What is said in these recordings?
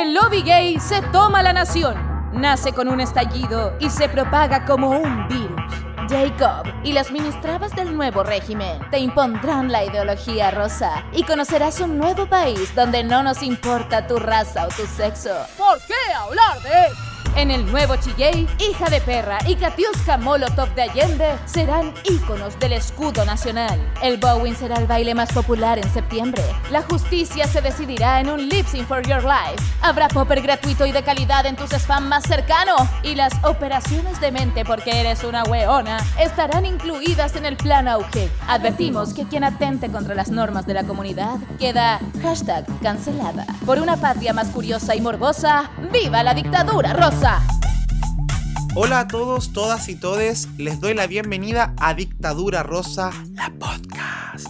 El lobby gay se toma la nación. Nace con un estallido y se propaga como un virus. Jacob y las ministrabas del nuevo régimen te impondrán la ideología rosa y conocerás un nuevo país donde no nos importa tu raza o tu sexo. ¿Por qué hablar de en el nuevo Chilley, hija de perra y Katiuska Molotov de Allende serán íconos del escudo nacional. El Bowen será el baile más popular en septiembre. La justicia se decidirá en un lip sync for your life. Habrá popper gratuito y de calidad en tus spam más cercano. Y las operaciones de mente porque eres una weona estarán incluidas en el plan auge. Advertimos que quien atente contra las normas de la comunidad queda hashtag cancelada. Por una patria más curiosa y morbosa, ¡viva la dictadura rosa! Hola a todos, todas y todes, les doy la bienvenida a Dictadura Rosa, la podcast.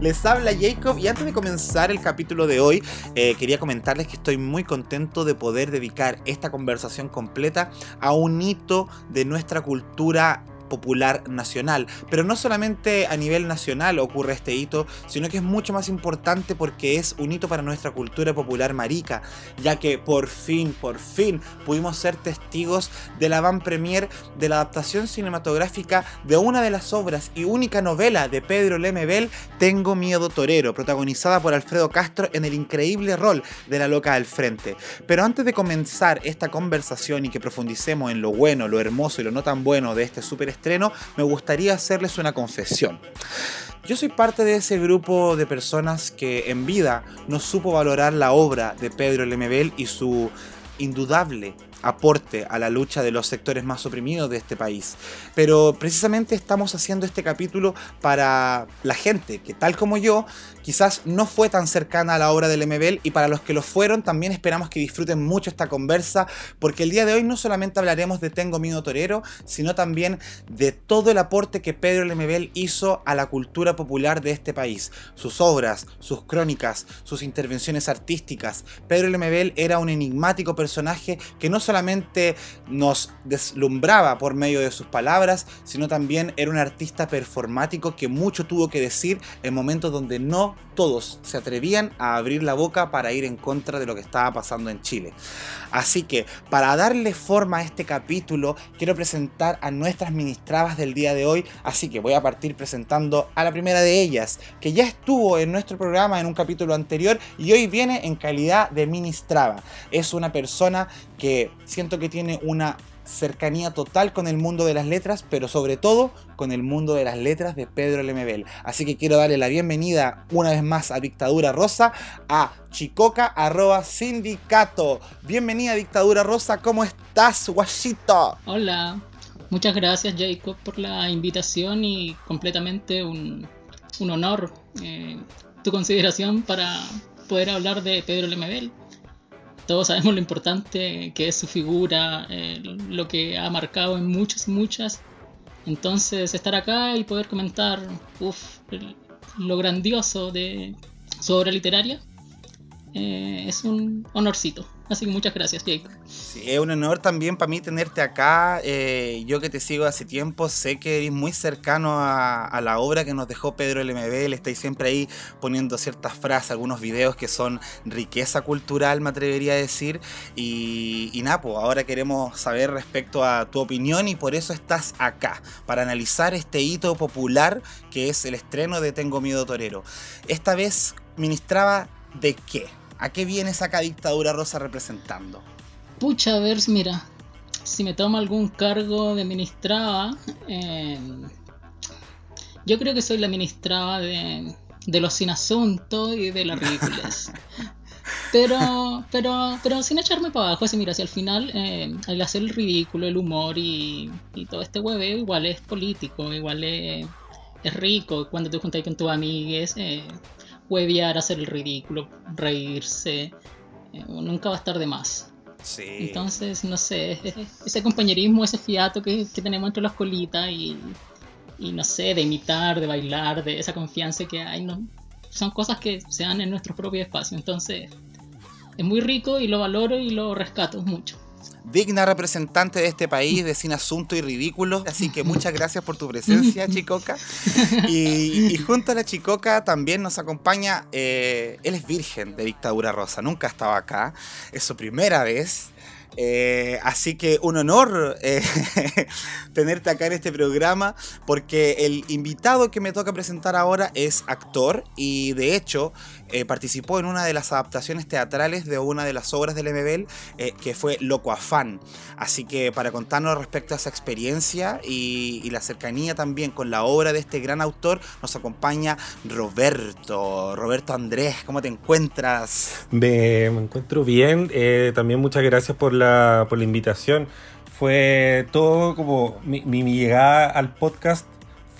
Les habla Jacob y antes de comenzar el capítulo de hoy, eh, quería comentarles que estoy muy contento de poder dedicar esta conversación completa a un hito de nuestra cultura popular nacional. Pero no solamente a nivel nacional ocurre este hito, sino que es mucho más importante porque es un hito para nuestra cultura popular marica, ya que por fin, por fin pudimos ser testigos de la van premier de la adaptación cinematográfica de una de las obras y única novela de Pedro Lemebel, Tengo miedo torero, protagonizada por Alfredo Castro en el increíble rol de la loca del frente. Pero antes de comenzar esta conversación y que profundicemos en lo bueno, lo hermoso y lo no tan bueno de este super estreno, me gustaría hacerles una confesión. Yo soy parte de ese grupo de personas que en vida no supo valorar la obra de Pedro Lemebel y su indudable aporte a la lucha de los sectores más oprimidos de este país. Pero precisamente estamos haciendo este capítulo para la gente que tal como yo quizás no fue tan cercana a la obra del MBL y para los que lo fueron también esperamos que disfruten mucho esta conversa porque el día de hoy no solamente hablaremos de Tengo Miedo Torero, sino también de todo el aporte que Pedro Lemebel hizo a la cultura popular de este país. Sus obras, sus crónicas, sus intervenciones artísticas. Pedro Lemebel era un enigmático personaje que no solamente nos deslumbraba por medio de sus palabras, sino también era un artista performático que mucho tuvo que decir en momentos donde no todos se atrevían a abrir la boca para ir en contra de lo que estaba pasando en Chile. Así que, para darle forma a este capítulo, quiero presentar a nuestras ministrabas del día de hoy, así que voy a partir presentando a la primera de ellas, que ya estuvo en nuestro programa en un capítulo anterior y hoy viene en calidad de ministraba. Es una persona que siento que tiene una cercanía total con el mundo de las letras, pero sobre todo con el mundo de las letras de Pedro Lemebel. Así que quiero darle la bienvenida una vez más a Dictadura Rosa, a chicoca sindicato. Bienvenida Dictadura Rosa, ¿cómo estás, guachito? Hola, muchas gracias Jacob por la invitación y completamente un, honor eh, tu consideración para poder hablar de Pedro Lemebel todos sabemos lo importante que es su figura, eh, lo que ha marcado en muchas muchas. Entonces estar acá y poder comentar lo grandioso de su obra literaria eh, es un honorcito. Así que muchas gracias, Jake. Sí, es un honor también para mí tenerte acá. Eh, yo que te sigo hace tiempo, sé que eres muy cercano a, la obra que nos dejó Pedro LMB. estáis siempre ahí poniendo ciertas frases, algunos videos que son riqueza cultural, me atrevería a decir. Y, y pues ahora queremos saber respecto a tu opinión y por eso estás acá, para analizar este hito popular que es el estreno de Tengo Miedo Torero. Esta vez ministraba de qué? ¿A qué viene esa dictadura rosa representando? Pucha, a ver, mira, si me tomo algún cargo de ministraba, eh, yo creo que soy la ministraba de, de los sin asunto y de las ridículas. Pero, pero, pero sin echarme para abajo, así mira, si al final eh, al hacer el ridículo, el humor y, y todo este hueveo, igual es político, igual es, es rico. Cuando te juntas con tus amigues, eh, huevear, hacer el ridículo, reírse, eh, nunca va a estar de más. Sí. Entonces, no sé, ese compañerismo, ese fiato que, tenemos entre las colitas y, y, no sé, de imitar, de bailar, de esa confianza que hay, no, son cosas que se dan en nuestro propio espacio. Entonces, es muy rico y lo valoro y lo rescato mucho. Digna representante de este país de sin asunto y ridículo. Así que muchas gracias por tu presencia, Chicoca. Y, junto a la Chicoca también nos acompaña, eh, él es virgen de Dictadura Rosa, nunca estaba acá, es su primera vez. Eh, así que un honor eh, tenerte acá en este programa porque el invitado que me toca presentar ahora es actor y de hecho eh, participó en una de las adaptaciones teatrales de una de las obras del MBL que fue Loco Afán. Así que para contarnos respecto a esa experiencia y, la cercanía también con la obra de este gran autor nos acompaña Roberto. Roberto Andrés, ¿cómo te encuentras? Me, encuentro bien. también muchas gracias por la por la invitación. Fue todo como mi, mi, llegada al podcast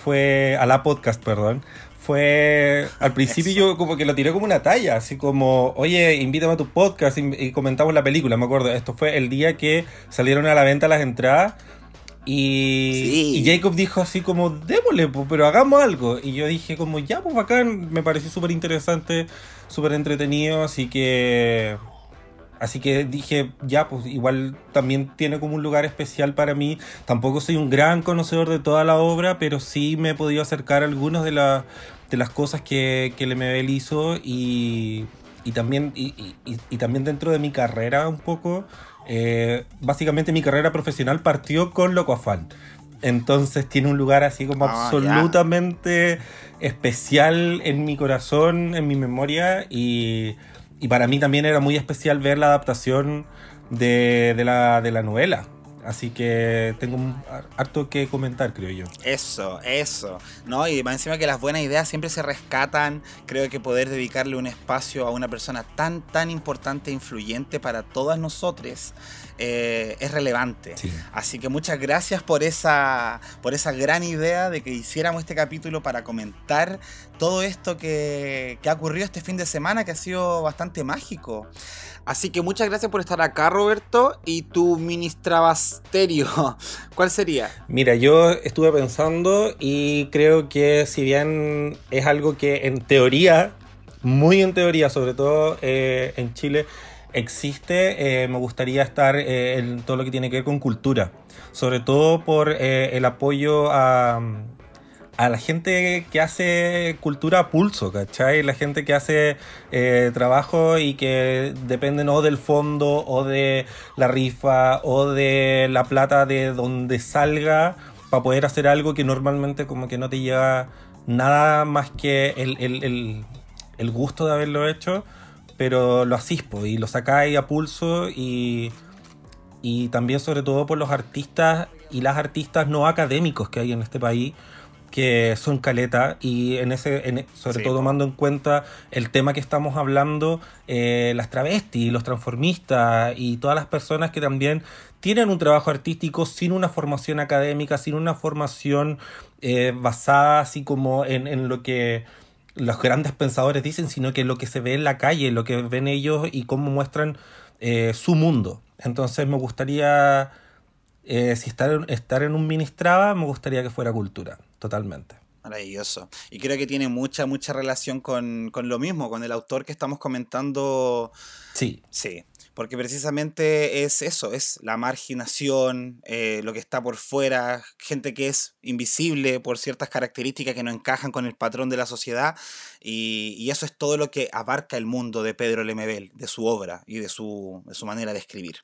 fue a la podcast, perdón. Fue al principio yo como que lo tiré como una talla, así como, oye, invítame a tu podcast y, comentamos la película, me acuerdo. Esto fue el día que salieron a la venta las entradas y, y, Jacob dijo así como, démosle, pero hagamos algo. Y yo dije como, ya, pues bacán, me pareció súper interesante, súper entretenido, así que Así que dije, ya, pues igual también tiene como un lugar especial para mí. Tampoco soy un gran conocedor de toda la obra, pero sí me he podido acercar a algunas de, de las cosas que, que MBL hizo y, y también, y, y, también dentro de mi carrera un poco. Eh, básicamente mi carrera profesional partió con Loco Afán. Entonces tiene un lugar así como ah, absolutamente especial en mi corazón, en mi memoria y y para mí también era muy especial ver la adaptación de, la, de la novela. Así que tengo harto que comentar, creo yo. Eso, eso. ¿No? Y más encima que las buenas ideas siempre se rescatan. Creo que poder dedicarle un espacio a una persona tan, tan importante e influyente para todas nosotros eh, es relevante. Así que muchas gracias por esa, por esa gran idea de que hiciéramos este capítulo para comentar todo esto que, que ha ocurrido este fin de semana, que ha sido bastante mágico. Así que muchas gracias por estar acá, Roberto. Y tu ministrabasterio, ¿cuál sería? Mira, yo estuve pensando y creo que si bien es algo que en teoría, muy en teoría, sobre todo eh, en Chile, existe, eh, me gustaría estar eh, en todo lo que tiene que ver con cultura. Sobre todo por el apoyo a a la gente que hace cultura a pulso, ¿cachai? La gente que hace eh, trabajo y que dependen o del fondo o de la rifa o de la plata de donde salga para poder hacer algo que normalmente como que no te lleva nada más que el, gusto de haberlo hecho, pero lo asispo y lo sacáis a pulso y, y también sobre todo por los artistas y las artistas no académicos que hay en este país que son caleta y en ese sobre todo tomando en cuenta el tema que estamos hablando eh, las travestis los transformistas y todas las personas que también tienen un trabajo artístico sin una formación académica sin una formación eh, basada así como en, lo que los grandes pensadores dicen sino que lo que se ve en la calle lo que ven ellos y cómo muestran eh, su mundo entonces me gustaría si estar, estar en un ministraba, me gustaría que fuera cultura totalmente. Maravilloso. Y creo que tiene mucha, mucha relación con, lo mismo, con el autor que estamos comentando. Sí. Sí. Porque precisamente es eso, es la marginación, eh, lo que está por fuera, gente que es invisible por ciertas características que no encajan con el patrón de la sociedad. Y, eso es todo lo que abarca el mundo de Pedro Lemebel, de su obra y de su, de su manera de escribir.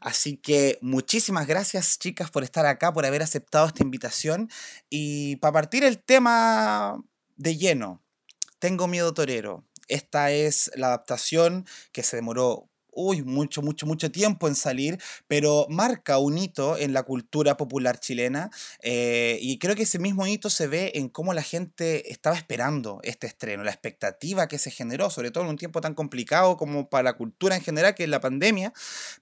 Así que muchísimas gracias chicas por estar acá, por haber aceptado esta invitación. Y para partir el tema de lleno, Tengo Miedo Torero. Esta es la adaptación que se demoró uy, mucho, mucho, mucho tiempo en salir, pero marca un hito en la cultura popular chilena eh, y creo que ese mismo hito se ve en cómo la gente estaba esperando este estreno, la expectativa que se generó, sobre todo en un tiempo tan complicado como para la cultura en general, que es la pandemia,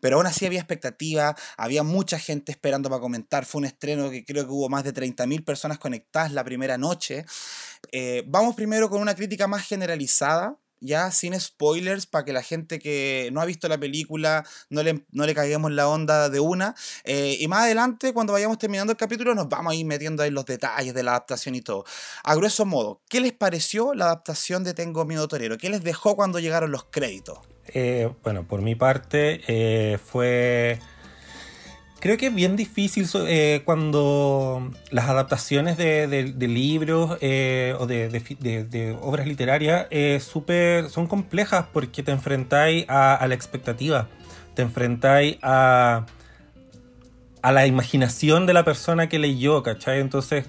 pero aún así había expectativa, había mucha gente esperando para comentar, fue un estreno que creo que hubo más de 30.000 personas conectadas la primera noche. Eh, vamos primero con una crítica más generalizada ya sin spoilers, para que la gente que no ha visto la película no le, no le caigamos la onda de una. Eh, y más adelante, cuando vayamos terminando el capítulo, nos vamos a ir metiendo ahí los detalles de la adaptación y todo. A grueso modo, ¿qué les pareció la adaptación de Tengo Miedo Torero? ¿Qué les dejó cuando llegaron los créditos? Eh, bueno, por mi parte eh, fue... Creo que es bien difícil eh, cuando las adaptaciones de, libros o de, obras literarias super, son complejas porque te enfrentáis a, la expectativa, te enfrentáis a, a la imaginación de la persona que leyó, ¿cachai? Entonces,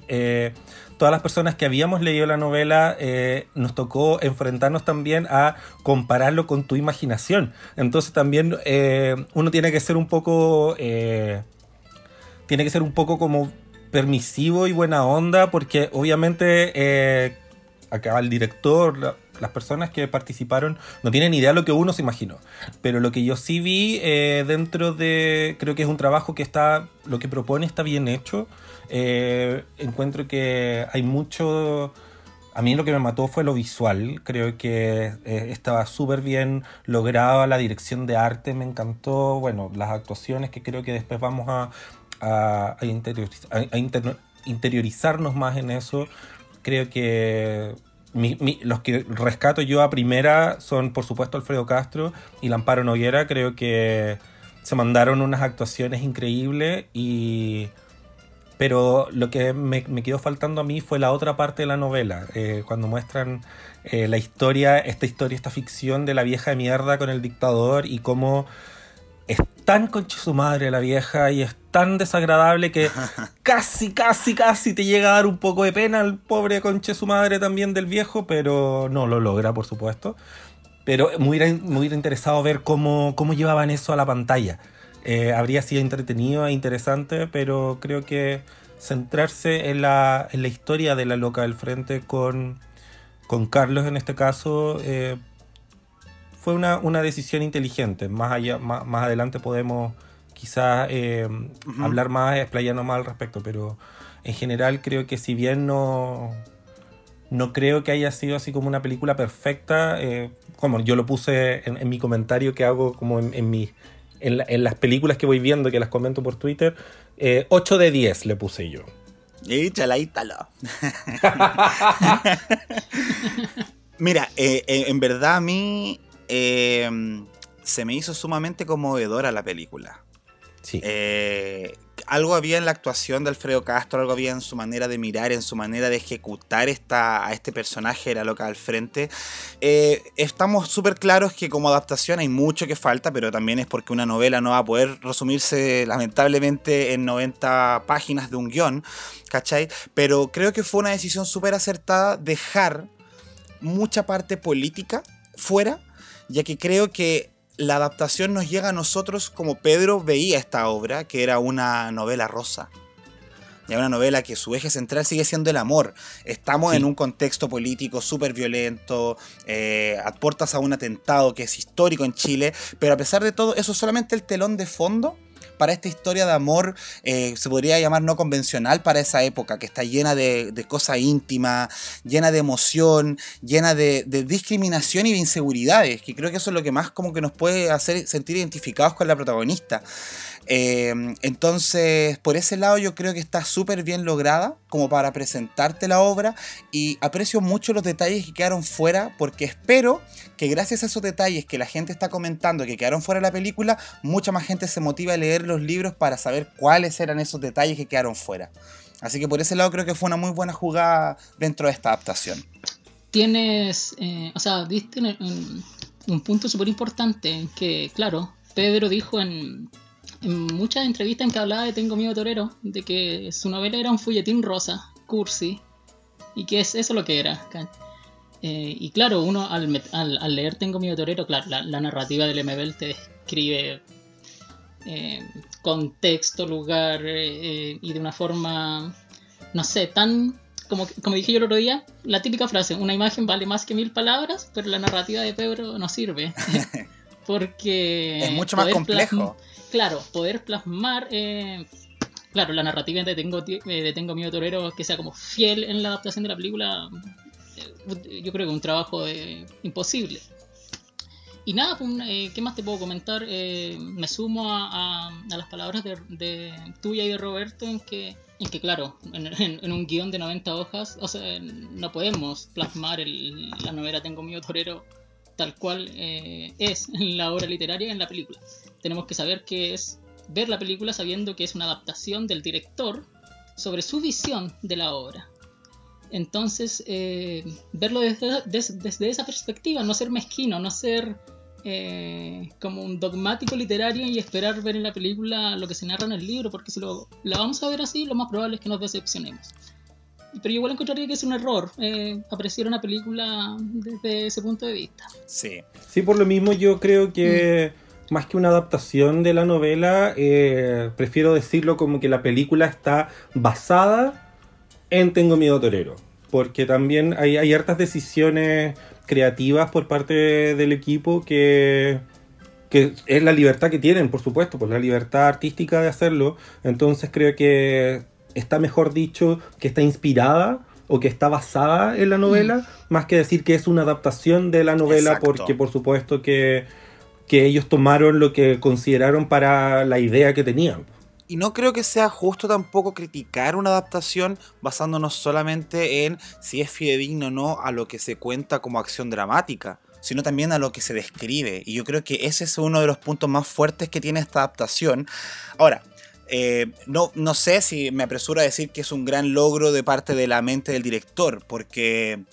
todas las personas que habíamos leído la novela eh, nos tocó enfrentarnos también a compararlo con tu imaginación. Entonces también eh, uno tiene que ser un poco... Eh, tiene que ser un poco como permisivo y buena onda porque obviamente acá el director, las personas que participaron no tienen idea de lo que uno se imaginó. Pero lo que yo sí vi dentro de, creo que es un trabajo que está, lo que propone está bien hecho. Eh, encuentro que hay mucho... A mí lo que me mató fue lo visual. Creo que eh, estaba súper bien lograda la dirección de arte, me encantó. Bueno, las actuaciones que creo que después vamos a, a, interiorizarnos más en eso. Creo que los que rescato yo a primera son, por supuesto, Alfredo Castro y Lamparo Noguera. Creo que se mandaron unas actuaciones increíbles y pero lo que me, quedó faltando a mí fue la otra parte de la novela, eh, cuando muestran eh, la historia, esta historia, esta ficción de la vieja de mierda con el dictador y cómo es tan conche su madre la vieja y es tan desagradable que casi, casi, casi te llega a dar un poco de pena al pobre conche su madre también del viejo, pero no lo logra, por supuesto. Pero muy, muy interesado ver cómo, cómo llevaban eso a la pantalla. Eh, habría sido entretenido e interesante, pero creo que centrarse en la, en la historia de la loca del frente con, con Carlos en este caso eh, fue una, una, decisión inteligente. Más, allá, más, más adelante podemos quizás eh, hablar más, explayarnos más al respecto, pero en general creo que si bien no, no creo que haya sido así como una película perfecta, como yo lo puse en, mi comentario que hago como en, en, mi, en, las películas que voy viendo, que las comento por Twitter, 8 eh, de 10 le puse yo. Échala, Mira, eh, eh, en verdad a mí se me hizo sumamente conmovedora la película. Sí algo había en la actuación de Alfredo Castro, algo había en su manera de mirar, en su manera de ejecutar esta, a este personaje de la loca al frente. Eh, estamos súper claros que como adaptación hay mucho que falta, pero también es porque una novela no va a poder resumirse lamentablemente en 90 páginas de un guion, ¿cachai? Pero creo que fue una decisión súper acertada dejar mucha parte política fuera, ya que creo que la adaptación nos llega a nosotros como Pedro veía esta obra, que era una novela rosa. Y una novela que su eje central sigue siendo el amor. Estamos en un contexto político súper violento, eh, a puertas a un atentado que es histórico en Chile, pero a pesar de todo, eso es solamente el telón de fondo para esta historia de amor, eh, se podría llamar no convencional para esa época, que está llena de, cosas íntimas, llena de emoción, llena de, discriminación y de inseguridades, que creo que eso es lo que más como que nos puede hacer sentir identificados con la protagonista. Eh, entonces, por ese lado yo creo que está súper bien lograda como para presentarte la obra y aprecio mucho los detalles que quedaron fuera porque espero que gracias a esos detalles que la gente está comentando que quedaron fuera de la película, mucha más gente se motiva a leer los libros para saber cuáles eran esos detalles que quedaron fuera. Así que por ese lado creo que fue una muy buena jugada dentro de esta adaptación. Tienes, eh, o sea, viste un, un punto súper importante que, claro, Pedro dijo en, en muchas entrevistas en que hablaba de Tengo Miedo Torero, de que su novela era un folletín rosa, cursi, y que es eso lo que era. Eh, y claro, uno al, leer Tengo Miedo Torero, claro, la, narrativa del MBL te describe eh, contexto, lugar, eh, y de una forma, no sé, tan... Como, como dije yo el otro día, la típica frase, una imagen vale más que mil palabras, pero la narrativa de Pedro no sirve. Porque... Es mucho más complejo claro, poder plasmar, eh, claro, la narrativa de Tengo, eh, de Tengo Miedo Torero que sea como fiel en la adaptación de la película, eh, yo creo que un trabajo imposible. Y nada, pues, ¿qué más te puedo comentar? me sumo a, las palabras de, tuya y de Roberto en que, en que claro, en, un guion de 90 hojas, o sea, no podemos plasmar la novela Tengo Miedo Torero tal cual eh, es en la obra literaria en la película. Tenemos que saber que es ver la película sabiendo que es una adaptación del director sobre su visión de la obra. Entonces, eh, verlo desde, esa perspectiva, no ser mezquino, no ser eh, como un dogmático literario y esperar ver en la película lo que se narra en el libro, porque si lo, la vamos a ver así, lo más probable es que nos decepcionemos. Pero igual encontraría que es un error eh, apreciar una película desde ese punto de vista. Sí. Sí, por lo mismo yo creo que mm. más que una adaptación de la novela, eh, prefiero decirlo como que la película está basada en Tengo miedo torero. Porque también hay, hay hartas decisiones creativas por parte del equipo que, que es la libertad que tienen, por supuesto, por la libertad artística de hacerlo. Entonces creo que está mejor dicho que está inspirada o que está basada en la novela, mm. más que decir que es una adaptación de la novela, porque por supuesto que, que ellos tomaron lo que consideraron para la idea que tenían. Y no creo que sea justo tampoco criticar una adaptación basándonos solamente en si es fidedigno o no a lo que se cuenta como acción dramática, sino también a lo que se describe. Y yo creo que ese es uno de los puntos más fuertes que tiene esta adaptación. Ahora, eh, no, no sé si me apresuro a decir que es un gran logro de parte de la mente del director, porque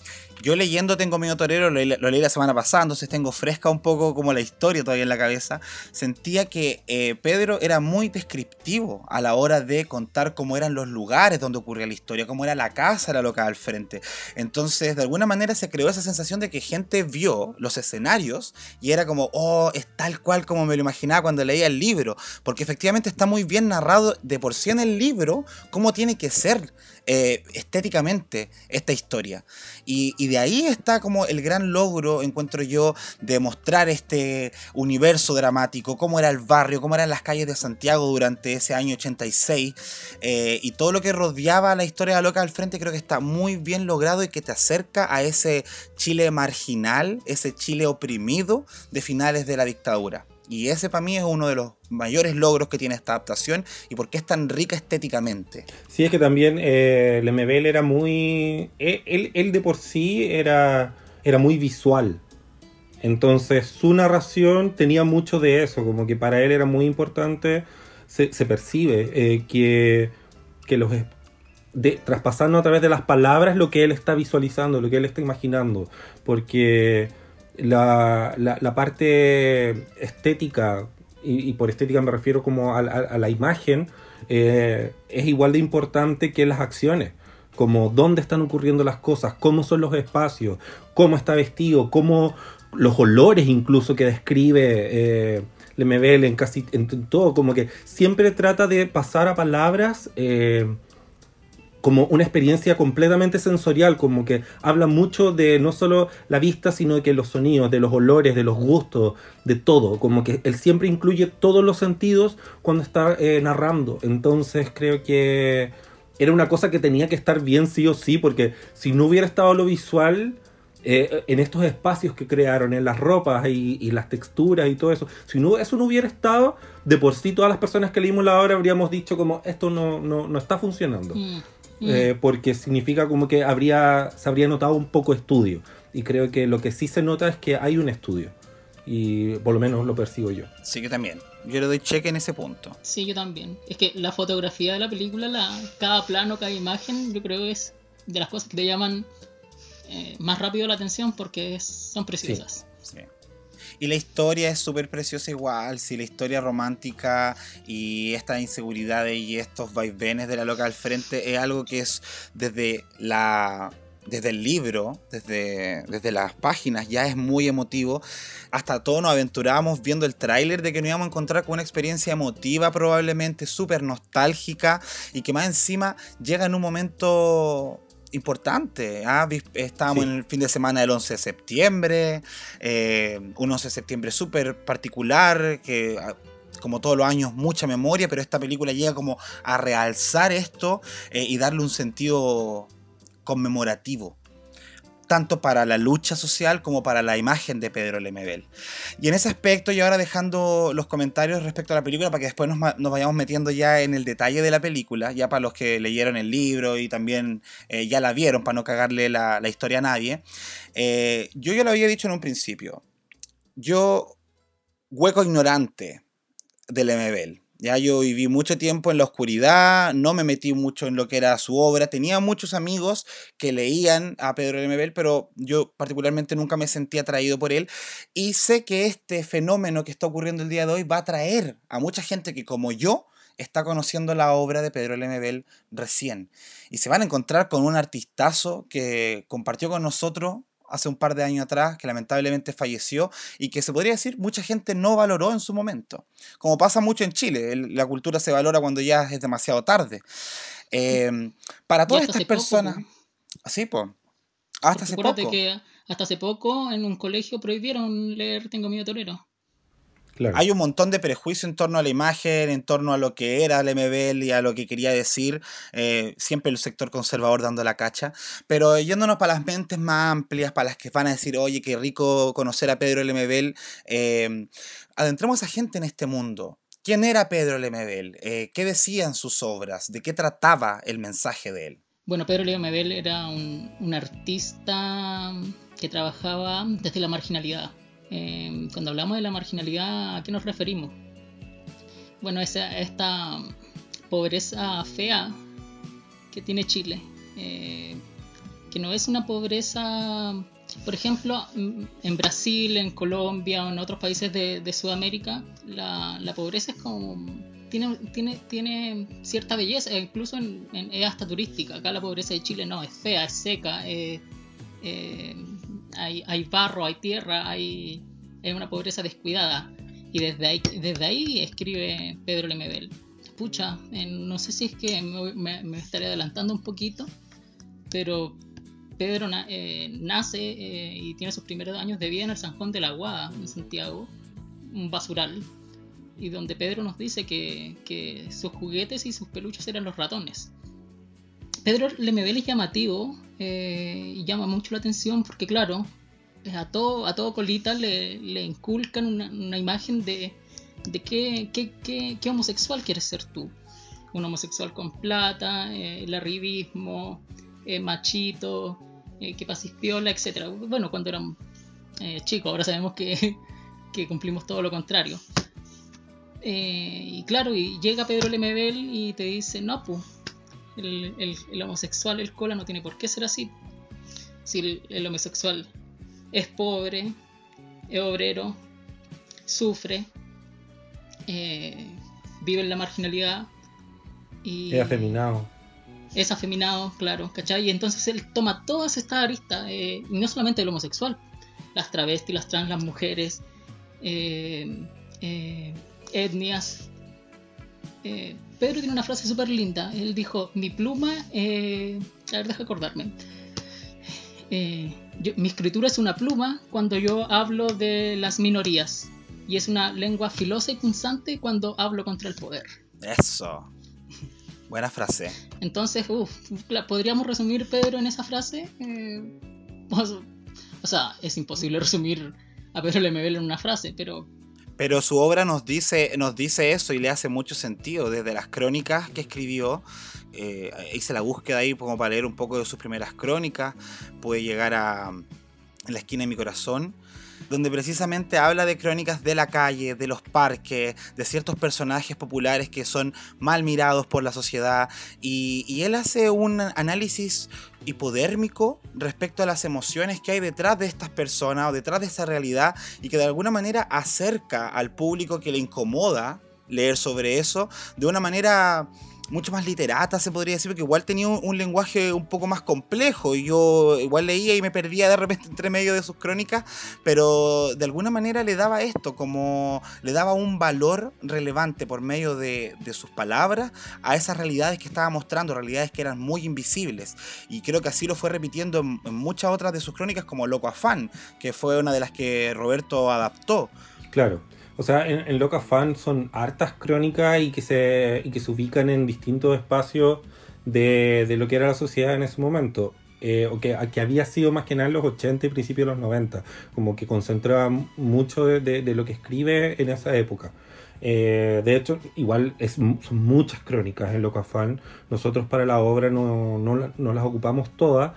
yo leyendo Tengo Miedo Torero, lo, leí la semana pasada, entonces tengo fresca un poco como la historia todavía en la cabeza. Sentía que eh, Pedro era muy descriptivo a la hora de contar cómo eran los lugares donde ocurría la historia, cómo era la casa, la loca al frente. Entonces, de alguna manera se creó esa sensación de que gente vio los escenarios y era como, oh, es tal cual como me lo imaginaba cuando leía el libro, porque efectivamente está muy bien narrado de por sí en el libro cómo tiene que ser eh, estéticamente esta historia. Y, de ahí está como el gran logro, encuentro yo, de mostrar este universo dramático, cómo era el barrio, cómo eran las calles de Santiago durante ese año 86, eh, y todo lo que rodeaba la historia Loca al frente creo que está muy bien logrado y que te acerca a ese Chile marginal, ese Chile oprimido de finales de la dictadura. Y ese para mí es uno de los mayores logros que tiene esta adaptación y por qué es tan rica estéticamente. Sí, es que también eh, Lemebel era muy... Eh, él, de por sí era, era muy visual. Entonces su narración tenía mucho de eso, como que para él era muy importante, se, percibe eh, que, que los... De, traspasando a través de las palabras lo que él está visualizando, lo que él está imaginando, porque la, la, parte estética, y, por estética me refiero como a, la imagen, eh, es igual de importante que las acciones como dónde están ocurriendo las cosas, cómo son los espacios, cómo está vestido, cómo los olores incluso que describe eh, Lemebel en casi en, todo, como que siempre trata de pasar a palabras eh, como una experiencia completamente sensorial, como que habla mucho de no solo la vista, sino que los sonidos, de los olores, de los gustos, de todo, como que él siempre incluye todos los sentidos cuando está eh, narrando. Entonces creo que era una cosa que tenía que estar bien sí o sí, porque si no hubiera estado lo visual, eh, en estos espacios que crearon, en las ropas y, las texturas y todo eso. Si no, eso no hubiera estado, de por sí todas las personas que leímos la obra habríamos dicho como esto no, no, está funcionando. Mm. Eh, porque significa como que habría, se habría notado un poco estudio. Y creo que lo que sí se nota es que hay un estudio. Y por lo menos lo percibo yo. Sí, que también. Yo le doy cheque en ese punto. Sí, yo también. Es que la fotografía de la película, la, cada plano, cada imagen, yo creo es de las cosas que te llaman eh, más rápido la atención porque son preciosas. sí. Y la historia es súper preciosa igual, si la historia romántica y estas inseguridades y estos vaivenes de la loca al frente es algo que es desde la desde el libro, desde, desde las páginas, ya es muy emotivo. Hasta todos nos aventurábamos viendo el tráiler de que nos íbamos a encontrar con una experiencia emotiva, probablemente súper nostálgica, y que más encima llega en un momento importante. ¿ah? Estábamos en el fin de semana del 11 de septiembre, eh, un 11 de septiembre súper particular, que ah, como todos los años mucha memoria, pero esta película llega como a realzar esto eh, y darle un sentido conmemorativo tanto para la lucha social como para la imagen de Pedro Lemebel. Y en ese aspecto, y ahora dejando los comentarios respecto a la película, para que después nos, vayamos metiendo ya en el detalle de la película, ya para los que leyeron el libro y también eh, ya la vieron, para no cagarle la, historia a nadie, eh, yo ya lo había dicho en un principio. yo, hueco ignorante del MBL. Ya yo viví mucho tiempo en la oscuridad, no me metí mucho en lo que era su obra. Tenía muchos amigos que leían a Pedro Lemebel, pero yo particularmente nunca me sentí atraído por él. Y sé que este fenómeno que está ocurriendo el día de hoy va a atraer a mucha gente que, como yo, está conociendo la obra de Pedro Lemebel recién. Y se van a encontrar con un artistazo que compartió con nosotros hace un par de años atrás, que lamentablemente falleció y que se podría decir mucha gente no valoró en su momento. Como pasa mucho en Chile, la cultura se valora cuando ya es demasiado tarde. Em, para todas estas personas... Así, pues. Hasta hace poco. que hasta hace poco en un colegio prohibieron leer Tengo miedo torero. Hay un montón de prejuicio en torno a la imagen, en torno a lo que era el MBL y a lo que quería decir. Eh, siempre el sector conservador dando la cacha. Pero yéndonos para las mentes más amplias, para las que van a decir, oye, qué rico conocer a Pedro Lemebel, eh, adentremos a gente en este mundo. ¿Quién era Pedro Lemebel? Eh, ¿Qué decían sus obras? ¿De qué trataba el mensaje de él? Bueno, Pedro Lemebel era un artista que trabajaba desde la marginalidad Em, cuando hablamos de la marginalidad, ¿a qué nos referimos? Bueno, esa, esta pobreza fea que tiene Chile, eh, que no es una pobreza, por ejemplo, en Brasil, en Colombia o en otros países de, Sudamérica, la, pobreza es como tiene, tiene, tiene cierta belleza, e incluso en, es hasta turística. Acá la pobreza de Chile no, es fea, es seca, eh, hay, hay barro, hay tierra, hay una pobreza descuidada. Y desde ahí, desde ahí escribe Pedro Lemebel. Pucha, no sé si es que me, estaré adelantando un poquito, pero Pedro eh, nace eh, y tiene sus primeros años de vida en el San Juan de la Aguada, en Santiago, un basural, y donde Pedro nos dice que, sus juguetes y sus peluches eran los ratones. Pedro Lemebel es llamativo eh, y llama mucho la atención porque, claro, a todo, a todo colita le, inculcan una, imagen de, de qué, qué, homosexual quieres ser tú. Un homosexual con plata, eh, el arribismo, eh, machito, eh, que pasispiola, etc. Bueno, cuando eran chicos, ahora sabemos que, cumplimos todo lo contrario. y claro, y llega Pedro Lemebel y te dice, no, pues, el, homosexual, el cola, no tiene por qué ser así. Si el homosexual es pobre, es obrero, sufre, eh, vive en la marginalidad y... Es afeminado. Es afeminado, claro, ¿cachai? Y entonces él toma todas estas aristas, eh, y no solamente el homosexual, las travestis, las trans, las mujeres, eh, etnias. Pedro tiene una frase súper linda. Él dijo, mi pluma, a ver, deja acordarme mi escritura es una pluma cuando yo hablo de las minorías y es una lengua filosa y punzante cuando hablo contra el poder. Eso. Buena frase. Entonces, ¿podríamos resumir Pedro en esa frase? Eh, o, sea, es imposible resumir a Pedro Lemebel en una frase, pero pero su obra nos dice, nos dice eso y le hace mucho sentido. Desde las crónicas que escribió, eh, hice la búsqueda ahí como para leer un poco de sus primeras crónicas, puede llegar a, la esquina de mi corazón, donde precisamente habla de crónicas de la calle, de los parques, de ciertos personajes populares que son mal mirados por la sociedad, y él hace un análisis hipodérmico respecto a las emociones que hay detrás de estas personas o detrás de esa realidad, y que de alguna manera acerca al público que le incomoda leer sobre eso de una manera mucho más literata, se podría decir, porque igual tenía un, lenguaje un poco más complejo. Yo igual leía y me perdía de repente entre medio de sus crónicas, pero de alguna manera le daba esto, como le daba un valor relevante por medio de, sus palabras a esas realidades que estaba mostrando, realidades que eran muy invisibles. Y creo que así lo fue repitiendo en, en muchas otras de sus crónicas, como Loco Afán, que fue una de las que Roberto adaptó. Claro. O sea, en, en Loca Fan son hartas crónicas y que se, y que se ubican en distintos espacios de, de lo que era la sociedad en ese momento. Eh, o que, que, había sido más que nada en los 80 y principios de los 90. Como que concentraba mucho de, de, lo que escribe en esa época. Eh, de hecho, igual es, son muchas crónicas en Loca Fan. Nosotros para la obra no, no, no las ocupamos todas.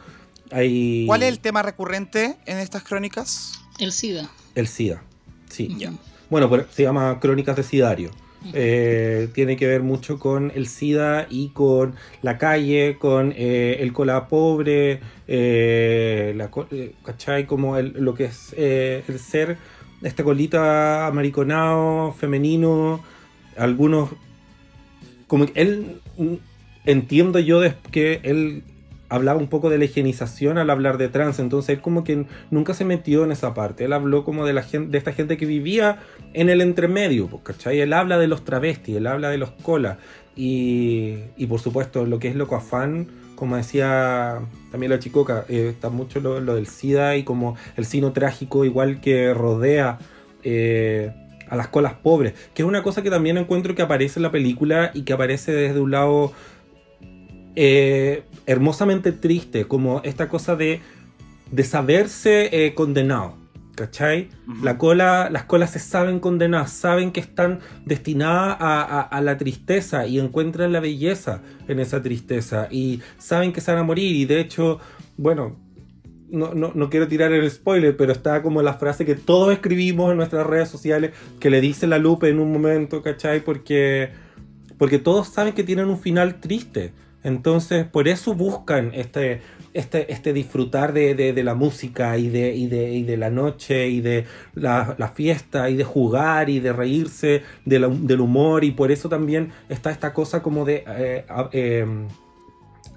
Hay... ¿Cuál es el tema recurrente en estas crónicas? El SIDA. El SIDA. Sí, ya. Bueno, se llama Crónicas de Sidario. Eh, tiene que ver mucho con el SIDA y con la calle, con eh, el cola pobre, eh, la, ¿cachai? Como lo que es el ser, esta colita amariconado, femenino, algunos, como él, entiendo yo que él hablaba un poco de la higienización al hablar de trans, entonces él como que nunca se metió en esa parte, él habló como de la gente, de esta gente que vivía en el entremedio, pues, ¿cachai? Él habla de los travestis, él habla de los colas, y, y por supuesto lo que es loco afán, como decía también la chicoca, eh, está mucho lo, del SIDA y como el sino trágico igual que rodea eh, a las colas pobres, que es una cosa que también encuentro que aparece en la película y que aparece desde un lado eh, hermosamente triste, como esta cosa de, de saberse eh, condenado. ¿Cachai? la cola, las colas se saben condenadas, saben que están destinadas a, la tristeza y encuentran la belleza en esa tristeza y saben que se van a morir y de hecho, bueno, no, no, no, quiero tirar el spoiler, pero está como la frase que todos escribimos en nuestras redes sociales que le dice la Lupe en un momento, ¿cachai? Porque, porque todos saben que tienen un final triste. Entonces, por eso buscan este, este, este disfrutar de, la música y de, la noche y de la, fiesta y de jugar y de reírse del humor. Y por eso también está esta cosa como de eh, em,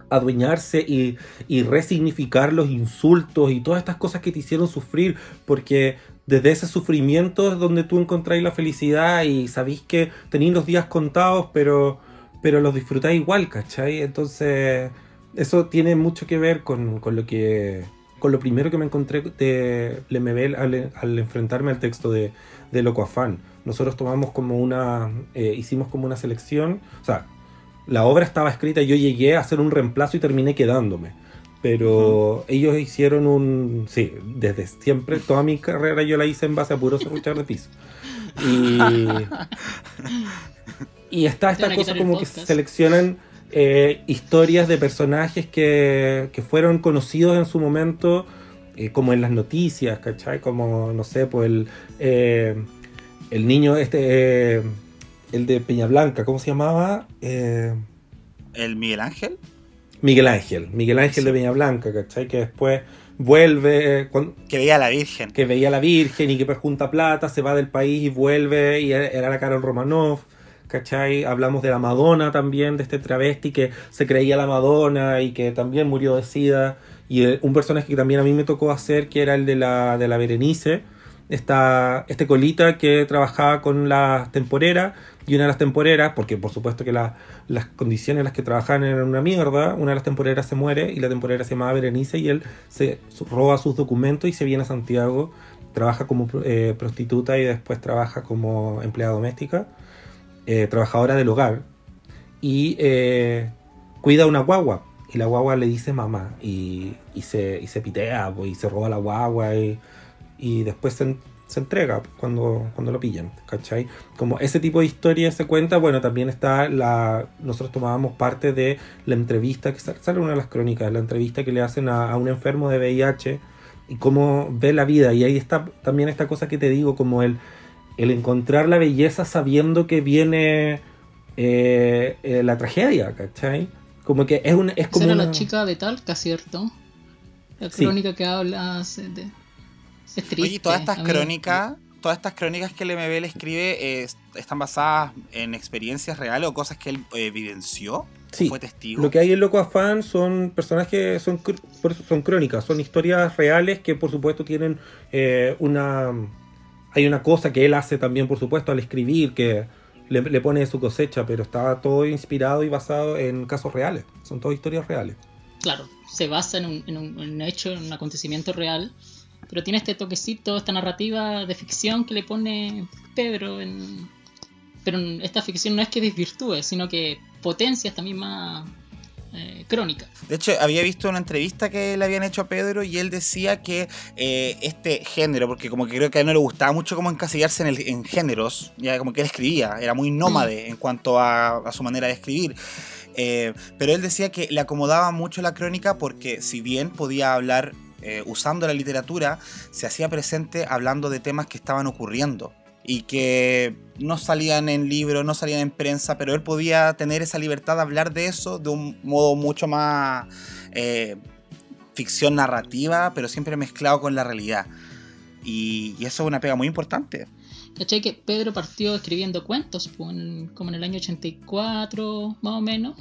adueñarse y, y, resignificar los insultos y todas estas cosas que te hicieron sufrir. Porque desde ese sufrimiento es donde tú encontráis la felicidad y sabéis que tenéis los días contados pero pero los disfrutáis igual, ¿cachai? Entonces, eso tiene mucho que ver con, lo que. con lo primero que me encontré de Lemebel al, al enfrentarme al texto de, de Loco Afán. Nosotros tomamos como una. Eh, hicimos como una selección. O sea, la obra estaba escrita, yo llegué a hacer un reemplazo y terminé quedándome. Pero ellos hicieron un. Sí, desde siempre, toda mi carrera yo la hice en base a puro escuchar de piso. Y. Y está esta cosa como que seleccionan eh, historias de personajes que, fueron conocidos en su momento, eh, como en las noticias, ¿cachai? Como, no sé, pues el, eh, el niño este, el de Peña Blanca, ¿cómo se llamaba? ¿El Miguel Ángel? Miguel Ángel, Miguel Ángel de Peña Blanca, ¿cachai? Que después vuelve. que veía a la Virgen. Que veía a la Virgen y que pues junta plata, se va del país y vuelve y era la Carol Romanov. ¿Cachai? Hablamos de la Madonna también, de este travesti que se creía la Madonna y que también murió de sida. Y eh, un personaje que también a mí me tocó hacer, que era el de la, de la Berenice, esta, este colita que trabajaba con las temporeras, y una de las temporeras, porque por supuesto que las condiciones en las que trabajaban eran una mierda, una de las temporeras se muere y la temporera se llama Berenice y él se roba sus documentos y se viene a Santiago, trabaja como eh, prostituta y después trabaja como empleada doméstica eh, trabajadora del hogar y eh, cuida una guagua. Y la guagua le dice mamá y, se, y se pitea y se roba la guagua y, después se, entrega cuando, cuando lo pillan, ¿cachai? Como ese tipo de historia se cuenta, bueno, también está la... Nosotros tomábamos parte de la entrevista, que sale una de las crónicas, la entrevista que le hacen a, un enfermo de VIH y cómo ve la vida. Y ahí está también esta cosa que te digo, como el el encontrar la belleza sabiendo que viene eh, eh, la tragedia, ¿cachai? Como que es, un, es como. Era la chica de Talca, ¿cierto? La crónica que habla de. Es triste, Oye, todas estas crónicas, todas estas crónicas que el MB le escribe están basadas en experiencias reales o cosas que él evidenció. Sí, fue testigo. Lo que hay en Loco Afán son personajes, son, son crónicas, son historias reales que por supuesto tienen eh, una hay una cosa que él hace también, por supuesto, al escribir, que le, pone su cosecha, pero está todo inspirado y basado en casos reales. Son todas historias reales. Claro, se basa en un, en un, hecho, en un acontecimiento real, pero tiene este toquecito, esta narrativa de ficción que le pone Pedro en... Pero esta ficción no es que desvirtúe, sino que potencia esta misma eh, crónica. De hecho, había visto una entrevista que le habían hecho a Pedro y él decía que eh, este género, porque como que creo que a él no le gustaba mucho como encasillarse en, el, en géneros, ya como que él escribía, era muy nómade mm. en cuanto a, su manera de escribir. Eh, pero él decía que le acomodaba mucho la crónica porque si bien podía hablar eh, usando la literatura, se hacía presente hablando de temas que estaban ocurriendo y que no salían en libros, no salían en prensa, pero él podía tener esa libertad de hablar de eso de un modo mucho más eh, ficción narrativa, pero siempre mezclado con la realidad. Y, eso es una pega muy importante. ¿Cachai? Que Pedro partió escribiendo cuentos, pues, como en el año 84, más o menos.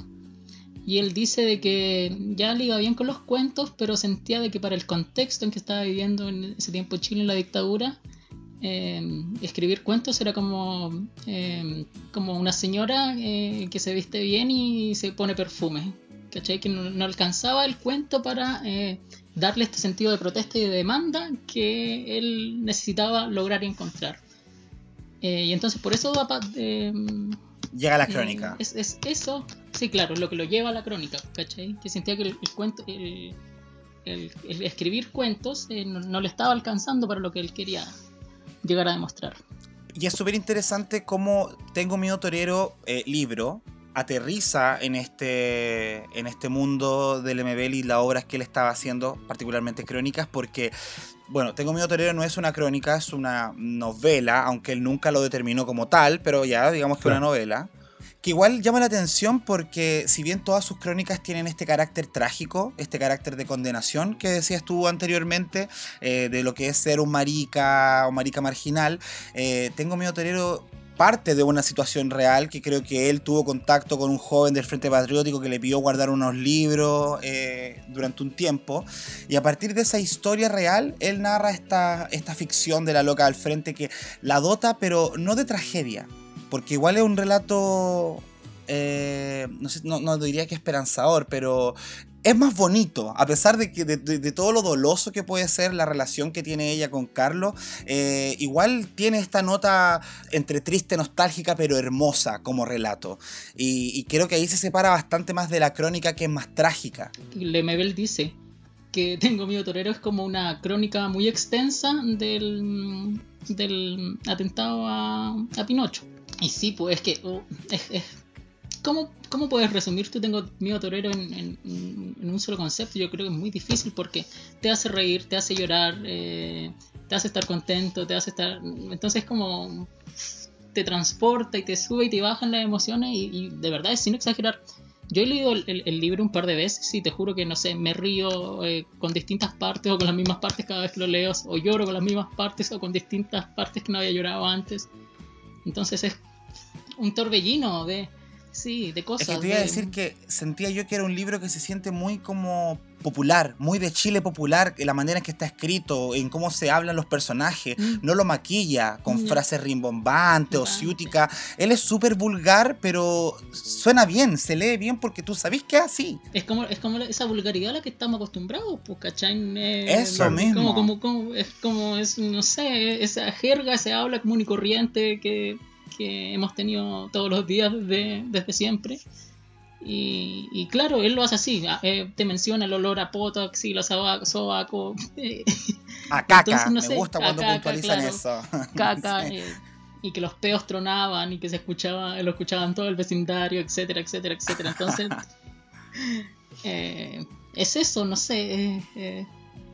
Y él dice de que ya le iba bien con los cuentos, pero sentía de que para el contexto en que estaba viviendo en ese tiempo Chile en la dictadura, eh, escribir cuentos era como, eh, como una señora eh, que se viste bien y se pone perfume. ¿Cachai? Que no, alcanzaba el cuento para darle este sentido de protesta y de demanda que él necesitaba lograr y encontrar. y entonces por eso llega a la crónica. Es, eso, sí, claro, lo que lo lleva a la crónica, ¿cachai? Que sentía que el, cuento, el, escribir cuentos no, le estaba alcanzando para lo que él quería llegar a demostrar. Y es súper interesante cómo Tengo Miedo Torero eh, libro aterriza en este, en este mundo del MBL y las obras que él estaba haciendo, particularmente crónicas, porque, bueno, Tengo Miedo Torero no es una crónica, es una novela, aunque él nunca lo determinó como tal, pero ya digamos que una novela que igual llama la atención porque si bien todas sus crónicas tienen este carácter trágico, este carácter de condenación que decías tú anteriormente, eh, de lo que es ser un marica o marica marginal, eh, Tengo Miedo Torero parte de una situación real que creo que él tuvo contacto con un joven del Frente Patriótico que le pidió guardar unos libros eh, durante un tiempo. Y a partir de esa historia real él narra esta, esta ficción de la loca del frente que la dota pero no de tragedia porque igual es un relato, eh, no, diría que esperanzador, pero es más bonito, a pesar de, que, de, todo lo doloso que puede ser la relación que tiene ella con Carlos, eh, igual tiene esta nota entre triste, nostálgica, pero hermosa como relato. Y, creo que ahí se separa bastante más de la crónica que es más trágica. Lemebel dice que Tengo miedo torero es como una crónica muy extensa del, del atentado a, a Pinocho. Y sí, pues es que. Uh, ¿cómo, ¿Cómo puedes resumir tú tengo miedo torero en, un solo concepto? Yo creo que es muy difícil porque te hace reír, te hace llorar, eh, te hace estar contento, te hace estar. Entonces, como. te transporta y te sube y te bajan las emociones y, de verdad es sin exagerar. Yo he leído el, libro un par de veces y te juro que, no sé, me río eh, con distintas partes o con las mismas partes cada vez que lo leo, o lloro con las mismas partes o con distintas partes que no había llorado antes. Entonces es un torbellino de, sí, de cosas. Es que te iba a decir que sentía yo que era un libro que se siente muy como popular, muy de Chile popular, en la manera en que está escrito, en cómo se hablan los personajes, mm. no lo maquilla con mm. frases rimbombantes o ciúticas. Él es súper vulgar, pero suena bien, se lee bien porque tú sabes que es así. Es como, es como esa vulgaridad a la que estamos acostumbrados, pues, ¿cachai? Eso mismo. Como, es como, es, no sé, esa jerga, ese habla común y corriente que, hemos tenido todos los días desde siempre. Y, claro, él lo hace así. Ah, eh, te menciona el olor a potox y los sobaco. a caca, me gusta cuando puntualizan eso. Caca. Eh, y que los peos tronaban y que se escuchaba, lo escuchaban todo el vecindario, etcétera, etcétera, etcétera. Entonces, eh, es eso, no sé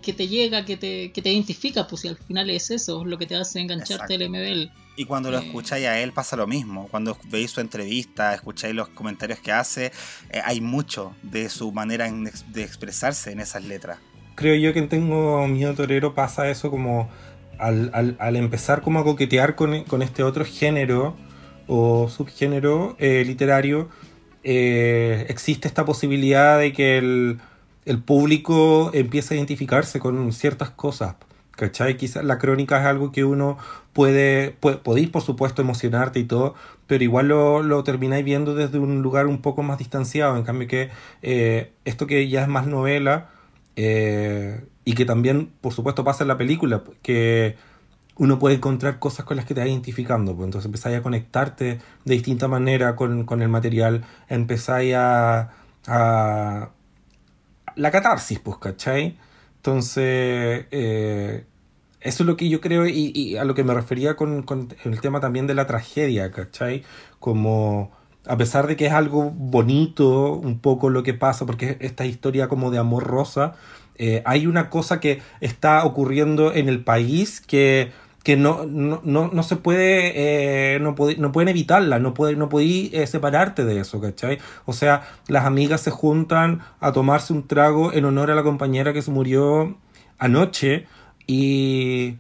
que te llega, que te, que te identifica, pues si al final es eso, lo que te hace engancharte el MBL. Y cuando lo eh, escucháis a él pasa lo mismo. Cuando veis su entrevista, escucháis los comentarios que hace, eh, hay mucho de su manera de expresarse en esas letras. Creo yo que en Tengo Miedo Torero pasa eso como al, al, empezar como a coquetear con, con, este otro género o subgénero eh, literario, existe esta posibilidad de que el el público empieza a identificarse con ciertas cosas. ¿Cachai? Quizás la crónica es algo que uno puede, podéis por supuesto emocionarte y todo, pero igual lo, lo, termináis viendo desde un lugar un poco más distanciado. En cambio que eh, esto que ya es más novela eh, y que también por supuesto pasa en la película, que uno puede encontrar cosas con las que te vas identificando. Pues entonces empezáis a conectarte de distinta manera con, con el material, empezáis a, a la catarsis, pues, ¿cachai? Entonces, eh, eso es lo que yo creo y, a lo que me refería con, el tema también de la tragedia, ¿cachai? Como, a pesar de que es algo bonito, un poco lo que pasa, porque esta historia como de amor rosa, Eh, hay una cosa que está ocurriendo en el país que, que no, no, no, se puede, eh, no, no, pueden evitarla, no, puede, no podí eh, separarte de eso, ¿cachai? O sea, las amigas se juntan a tomarse un trago en honor a la compañera que se murió anoche y,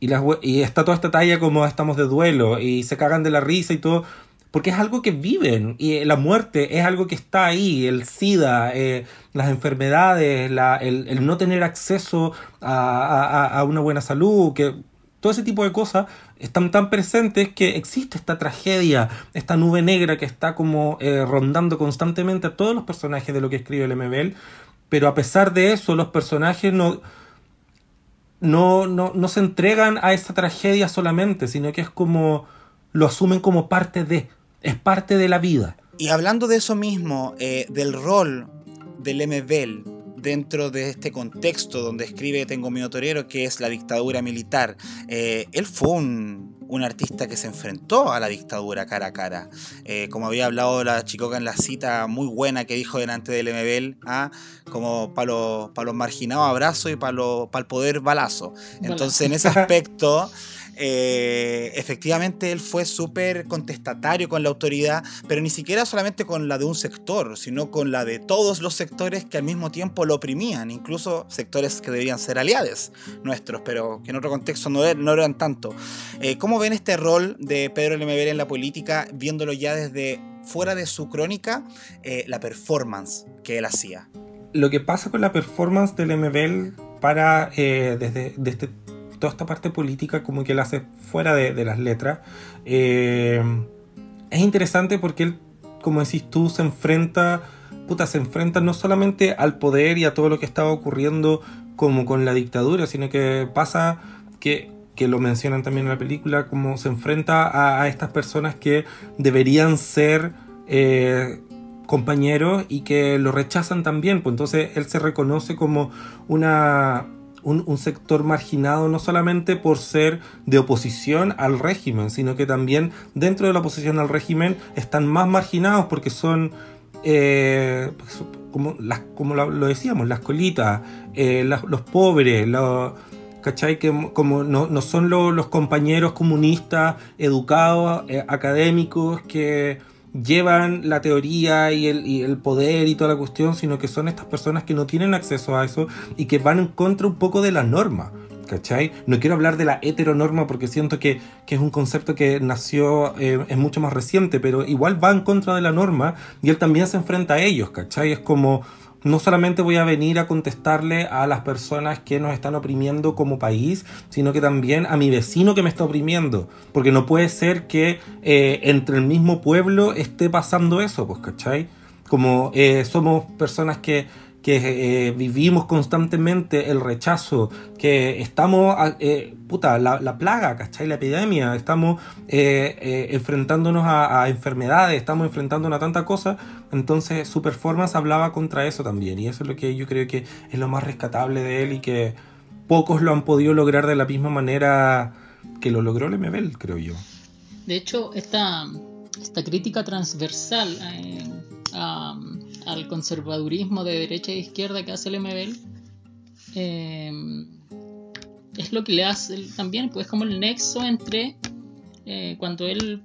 y, las, y está toda esta talla como estamos de duelo y se cagan de la risa y todo porque es algo que viven y la muerte es algo que está ahí, el SIDA, eh, las enfermedades, la, el, el, no tener acceso a, a, a, una buena salud, que todo ese tipo de cosas están tan presentes que existe esta tragedia, esta nube negra que está como eh, rondando constantemente a todos los personajes de lo que escribe el MBL, pero a pesar de eso los personajes no... No, no, no se entregan a esa tragedia solamente, sino que es como lo asumen como parte de es parte de la vida. Y hablando de eso mismo, eh, del rol del MBL dentro de este contexto donde escribe Tengo mi torero, que es la dictadura militar, eh, él fue un, un, artista que se enfrentó a la dictadura cara a cara. Eh, como había hablado la chicoca en la cita muy buena que dijo delante del MBL, ¿ah? como para los, los marginados abrazo y para el poder balazo. Entonces, en ese aspecto... Eh, efectivamente él fue súper contestatario con la autoridad, pero ni siquiera solamente con la de un sector, sino con la de todos los sectores que al mismo tiempo lo oprimían, incluso sectores que debían ser aliados nuestros, pero que en otro contexto no, er-, no eran tanto. Eh, ¿Cómo ven este rol de Pedro Lemebel en la política, viéndolo ya desde fuera de su crónica, eh, la performance que él hacía? Lo que pasa con la performance del MBL para desde, desde toda esta parte política como que la hace fuera de, las letras. Eh, es interesante porque él, como decís tú, se enfrenta, puta, se enfrenta no solamente al poder y a todo lo que estaba ocurriendo como con la dictadura, sino que pasa que, que lo mencionan también en la película, como se enfrenta a, estas personas que deberían ser... Eh, compañeros y que lo rechazan también, pues entonces él se reconoce como una, un, sector marginado no solamente por ser de oposición al régimen, sino que también dentro de la oposición al régimen están más marginados porque son, eh, pues, como, las, como lo decíamos, las colitas, eh, los pobres, los... ¿cachai? Que como no, son los compañeros comunistas educados, eh, académicos, que llevan la teoría y el, poder y toda la cuestión, sino que son estas personas que no tienen acceso a eso y que van en contra un poco de la norma. ¿Cachai? No quiero hablar de la heteronorma porque siento que, es un concepto que nació, eh, es mucho más reciente, pero igual va en contra de la norma y él también se enfrenta a ellos, ¿cachai? Es como, no solamente voy a venir a contestarle a las personas que nos están oprimiendo como país, sino que también a mi vecino que me está oprimiendo. Porque no puede ser que eh, entre el mismo pueblo esté pasando eso, pues, ¿cachai? Como eh, somos personas que que eh, vivimos constantemente el rechazo, que estamos, eh, puta, la, plaga, ¿cachai? La epidemia, estamos eh, enfrentándonos a, enfermedades, estamos enfrentándonos a tanta cosa, entonces su performance hablaba contra eso también, y eso es lo que yo creo que es lo más rescatable de él y que pocos lo han podido lograr de la misma manera que lo logró Lemebel, creo yo. De hecho, esta, esta crítica transversal a al conservadurismo de derecha e izquierda que hace el MBL, eh, es lo que le hace también, pues como el nexo entre eh, cuando él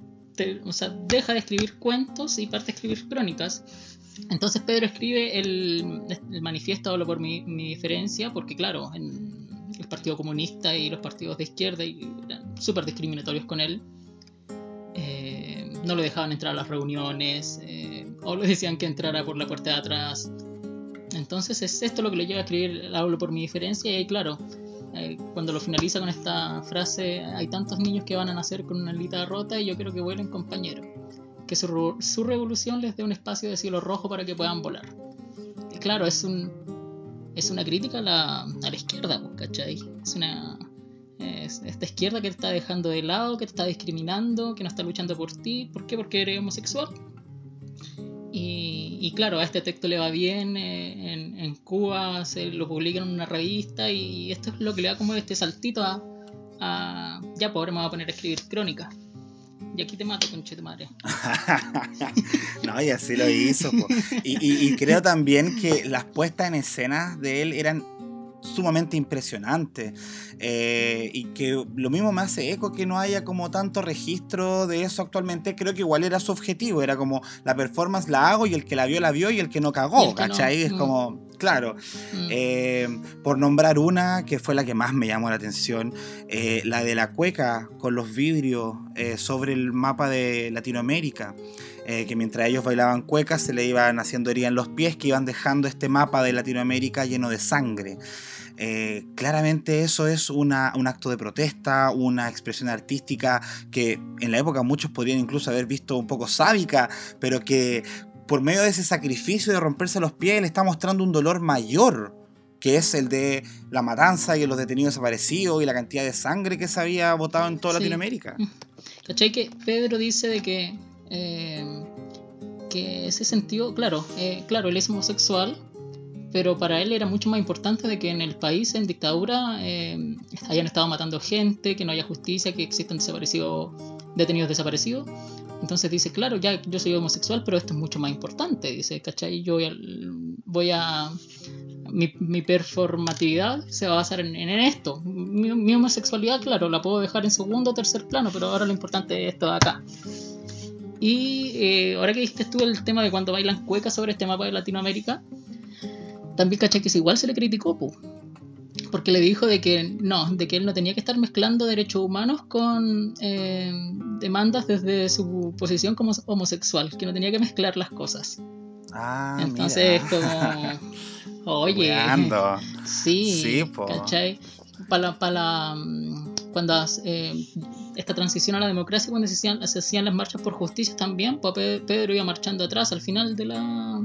deja de escribir cuentos y parte a escribir crónicas. Entonces Pedro escribe el, manifiesto Hablo por mi, diferencia, porque claro, el Partido Comunista y los partidos de izquierda eran súper discriminatorios con él. Eh, no lo dejaban entrar a las reuniones, o le decían que entrara por la puerta de atrás. Entonces es esto lo que le lleva a escribir Hablo por mi diferencia y claro, eh, cuando lo finaliza con esta frase, hay tantos niños que van a nacer con una alita rota y yo quiero que vuelen compañeros. Que su, su, revolución les dé un espacio de cielo rojo para que puedan volar. Y claro, es un es una crítica a la, a la izquierda, pues, ¿cachai? Es una es esta izquierda que te está dejando de lado, que te está discriminando, que no está luchando por ti. ¿Por qué? Porque eres homosexual. Y, claro, a este texto le va bien, eh, en, Cuba se lo publican en una revista y esto es lo que le da como este saltito a, ya, pues ahora me voy a poner a escribir crónica. Y aquí te mato, conche de madre. no, y así lo hizo. Y, y, creo también que las puestas en escena de él eran sumamente impresionante. Eh, y que lo mismo me hace eco que no haya como tanto registro de eso actualmente. Creo que igual era su objetivo, era como la performance la hago y el que la vio la vio y el que no cagó, ¿cachai? Es mm. como, claro. Mm. Eh, por nombrar una que fue la que más me llamó la atención, eh, la de la cueca con los vidrios sobre el mapa de Latinoamérica. Que mientras ellos bailaban cuecas se le iban haciendo heridas en los pies que iban dejando este mapa de Latinoamérica lleno de sangre. Eh, claramente eso es un acto de protesta, una expresión artística que en la época muchos podrían incluso haber visto un poco sádica, pero que por medio de ese sacrificio de romperse los pies le está mostrando un dolor mayor que es el de la matanza y los detenidos desaparecidos y la cantidad de sangre que se había botado en toda Latinoamérica. ¿Cachai? Que Pedro dice de que, eh, que ese sentido, claro, eh, claro, él es homosexual, pero para él era mucho más importante de que en el país en dictadura eh, hayan estado matando gente, que no haya justicia, que existan desaparecidos, detenidos desaparecidos. Entonces dice, claro, ya yo soy homosexual, pero esto es mucho más importante. Dice, ¿cachai? Yo voy a... mi, performatividad se va a basar en, esto. Mi, homosexualidad, claro, la puedo dejar en segundo o tercer plano, pero ahora lo importante es esto de acá. Y eh, ahora que viste tú el tema de cuando bailan cuecas sobre este mapa de Latinoamérica, también caché que igual se le criticó, porque le dijo de que no, de que él no tenía que estar mezclando derechos humanos con eh, demandas desde su posición como homosexual, que no tenía que mezclar las cosas. Ah, Entonces, como, oye, sí, sí ¿cachai? Para, para mm, cuando eh, esta transición a la democracia, cuando se hacían, las marchas por justicia también, pues Pedro iba marchando atrás al final de la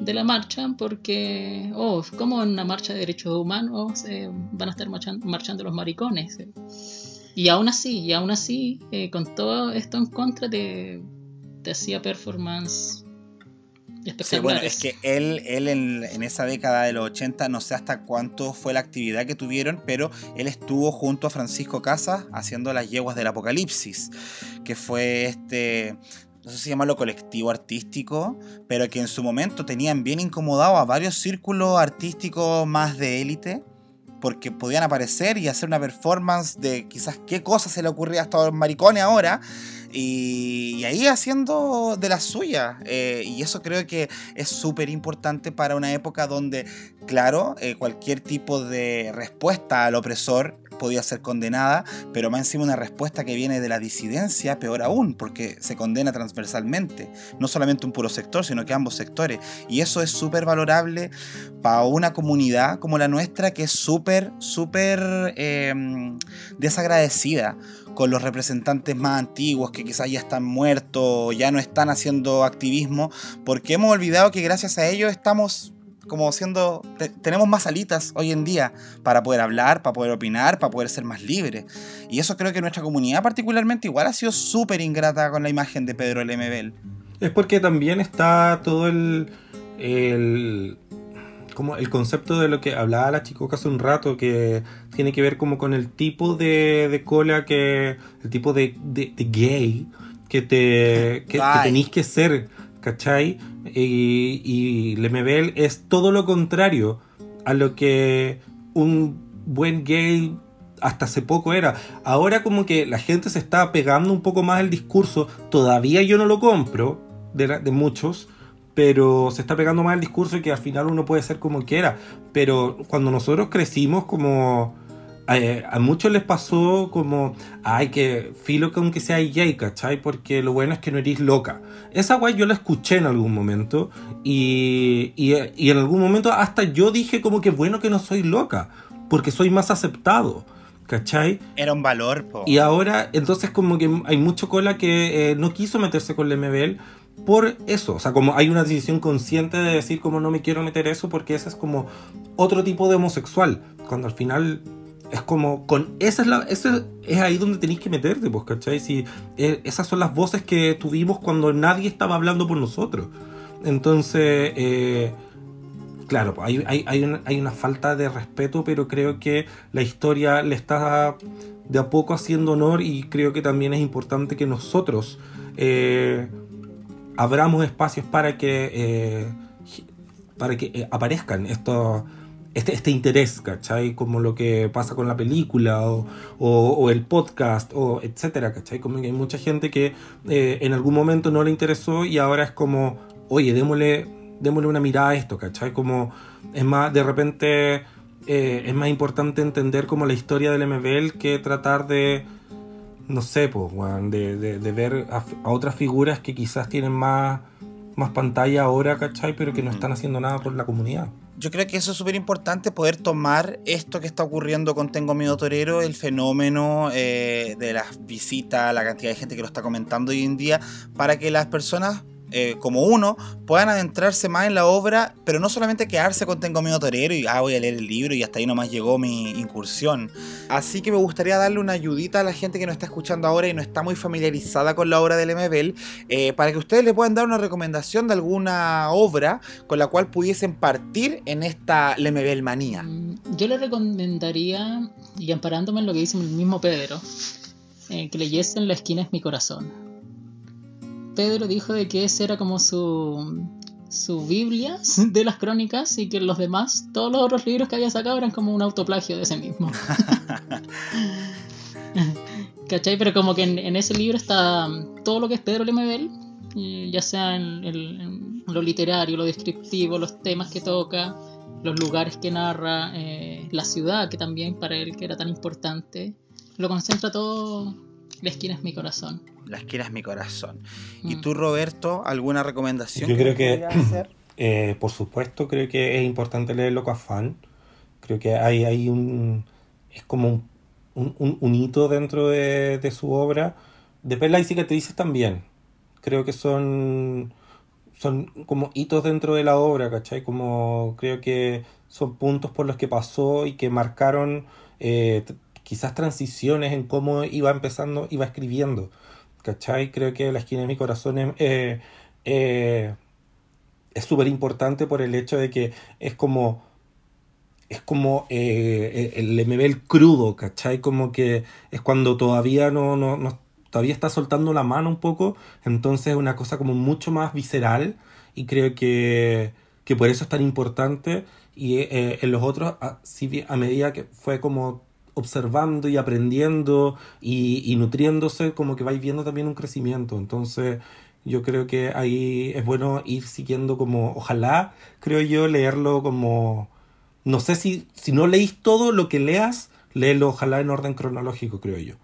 de la marcha porque, oh, como en una marcha de derechos humanos eh, van a estar marchando, los maricones? Y aún así, y aún así, eh, con todo esto en contra, te, te hacía performance Sí, bueno, es que él, él en, en, esa década de los 80, no sé hasta cuánto fue la actividad que tuvieron, pero él estuvo junto a Francisco Casas haciendo las yeguas del apocalipsis, que fue este no sé si llamarlo colectivo artístico, pero que en su momento tenían bien incomodado a varios círculos artísticos más de élite, porque podían aparecer y hacer una performance de quizás qué cosa se le ocurría a estos maricones ahora, y, ahí haciendo de la suya. Eh, y eso creo que es súper importante para una época donde, claro, eh, cualquier tipo de respuesta al opresor podía ser condenada, pero más encima una respuesta que viene de la disidencia, peor aún, porque se condena transversalmente, no solamente un puro sector, sino que ambos sectores. Y eso es súper valorable para una comunidad como la nuestra, que es súper, súper em, desagradecida con los representantes más antiguos que quizás ya están muertos, ya no están haciendo activismo, porque hemos olvidado que gracias a ellos estamos como siendo, tenemos más alitas hoy en día para poder hablar, para poder opinar, para poder ser más libres. Y eso creo que nuestra comunidad particularmente igual ha sido súper ingrata con la imagen de Pedro Lemebel. Es porque también está todo el, el como el concepto de lo que hablaba la chica hace un rato, que tiene que ver como con el tipo de, cola que, el tipo de, gay que te que, que tenéis que ser ¿cachai? Y, y Lemebel es todo lo contrario a lo que un buen gay hasta hace poco era. Ahora como que la gente se está pegando un poco más el discurso. Todavía yo no lo compro de, de muchos. Pero se está pegando más el discurso y que al final uno puede ser como quiera. Pero cuando nosotros crecimos como eh, a, muchos les pasó como, ay, que filo que aunque sea gay, ¿cachai? Porque lo bueno es que no eres loca. Esa guay yo la escuché en algún momento y, y, y, en algún momento hasta yo dije como que bueno que no soy loca, porque soy más aceptado. ¿Cachai? Era un valor, po. Y ahora, entonces como que hay mucho cola que eh, no quiso meterse con el MBL por eso. O sea, como hay una decisión consciente de decir como no me quiero meter eso porque ese es como otro tipo de homosexual. Cuando al final es como con esa es la esa es ahí donde tenéis que meterte pues ¿cachai? Si, eh, esas son las voces que tuvimos cuando nadie estaba hablando por nosotros entonces eh, claro pues, hay, hay, hay, una, hay, una, falta de respeto pero creo que la historia le está de a poco haciendo honor y creo que también es importante que nosotros eh, abramos espacios para que para que aparezcan estos este, este interés, ¿cachai? Como lo que pasa con la película o, el podcast, o etcétera, ¿cachai? Como que hay mucha gente que eh, en algún momento no le interesó y ahora es como, oye, démosle, démosle una mirada a esto, ¿cachai? Como es más, de repente eh, es más importante entender como la historia del MBL que tratar de, no sé, pues, de, de, ver a, otras figuras que quizás tienen más, más pantalla ahora, ¿cachai? Pero que no están haciendo nada por la comunidad yo creo que eso es súper importante, poder tomar esto que está ocurriendo con Tengo Miedo Torero, el fenómeno eh, de las visitas, la cantidad de gente que lo está comentando hoy en día, para que las personas eh, como uno, puedan adentrarse más en la obra, pero no solamente quedarse con Tengo Miedo Torero y ah, voy a leer el libro y hasta ahí nomás llegó mi incursión. Así que me gustaría darle una ayudita a la gente que nos está escuchando ahora y no está muy familiarizada con la obra del MBL, eh, para que ustedes le puedan dar una recomendación de alguna obra con la cual pudiesen partir en esta MBL manía. Mm, yo le recomendaría, y amparándome en lo que dice el mismo Pedro, eh, que leyesen La esquina es mi corazón Pedro dijo de que ese era como su, su Biblia de las crónicas y que los demás, todos los otros libros que había sacado eran como un autoplagio de ese mismo. ¿Cachai? Pero como que en, ese libro está todo lo que es Pedro Lemebel, ya sea en, lo literario, lo descriptivo, los temas que toca, los lugares que narra, eh, la ciudad que también para él que era tan importante, lo concentra todo, la esquina es mi corazón. La esquina es mi corazón. ¿Y mm. tú, Roberto, alguna recomendación? Yo creo que, eh, por supuesto, creo que es importante leerlo con afán. Creo que hay, hay un. Es como un, hito dentro de, su obra. De Perla y cicatrices también. Creo que son. Son como hitos dentro de la obra, ¿cachai? Como creo que son puntos por los que pasó y que marcaron eh, quizás transiciones en cómo iba empezando, iba escribiendo. ¿cachai? Creo que la esquina de mi corazón es eh, eh, súper importante por el hecho de que es como es como eh, el MBL crudo, ¿cachai? Como que es cuando todavía no, no, todavía está soltando la mano un poco, entonces es una cosa como mucho más visceral y creo que, que por eso es tan importante y en los otros, a, a medida que fue como observando y aprendiendo y, nutriéndose, como que vais viendo también un crecimiento. Entonces, yo creo que ahí es bueno ir siguiendo como, ojalá, creo yo, leerlo como, no sé si, si no leís todo lo que leas, léelo ojalá en orden cronológico, creo yo,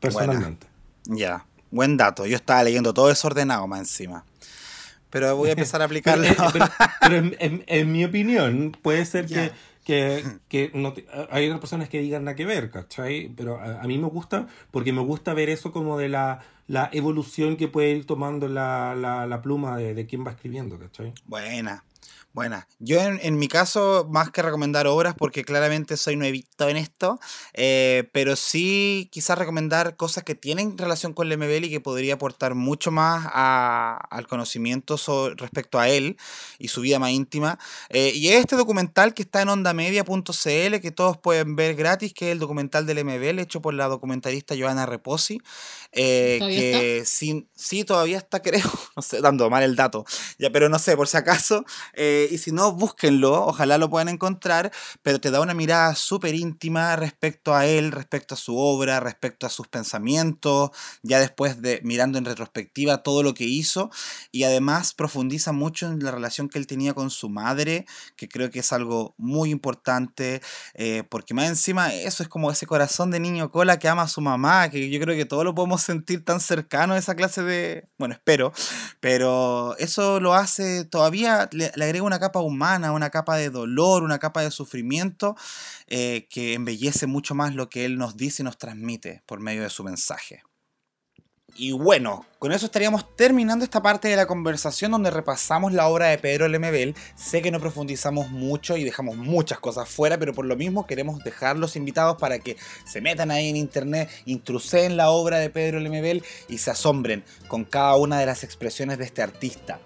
personalmente. Ya, buen dato. Yo estaba leyendo todo desordenado más encima. Pero voy a empezar a aplicarlo. pero, en, mi opinión, puede ser que que, que no hay otras personas que digan nada que ver, ¿cachai? Pero a, mí me gusta porque me gusta ver eso como de la, la evolución que puede ir tomando la, la, la pluma de, de quien va escribiendo, ¿cachai? Buena. Buena. Yo en, mi caso, más que recomendar obras, porque claramente soy nuevito en esto, eh, pero sí quizás recomendar cosas que tienen relación con el MBL y que podría aportar mucho más al conocimiento respecto a él y su vida más íntima. Eh, y este documental que está en ondamedia.cl, que todos pueden ver gratis, que es el documental del MBL hecho por la documentalista Joana Reposi. Eh, que sí, sí, todavía está, creo, no sé, dando mal el dato, ya, pero no sé, por si acaso. Eh, y si no, búsquenlo, ojalá lo puedan encontrar, pero te da una mirada súper íntima respecto a él, respecto a su obra, respecto a sus pensamientos, ya después de mirando en retrospectiva todo lo que hizo, y además profundiza mucho en la relación que él tenía con su madre, que creo que es algo muy importante, eh, porque más encima eso es como ese corazón de niño cola que ama a su mamá, que yo creo que todos lo podemos sentir tan cercano a esa clase de, bueno, espero, pero eso lo hace todavía, le, le agrega una capa humana, una capa de dolor, una capa de sufrimiento eh, que embellece mucho más lo que él nos dice y nos transmite por medio de su mensaje. Y bueno, con eso estaríamos terminando esta parte de la conversación donde repasamos la obra de Pedro Lemebel. Sé que no profundizamos mucho y dejamos muchas cosas fuera, pero por lo mismo queremos dejar los invitados para que se metan ahí en internet, intruseen la obra de Pedro Lemebel y se asombren con cada una de las expresiones de este artista.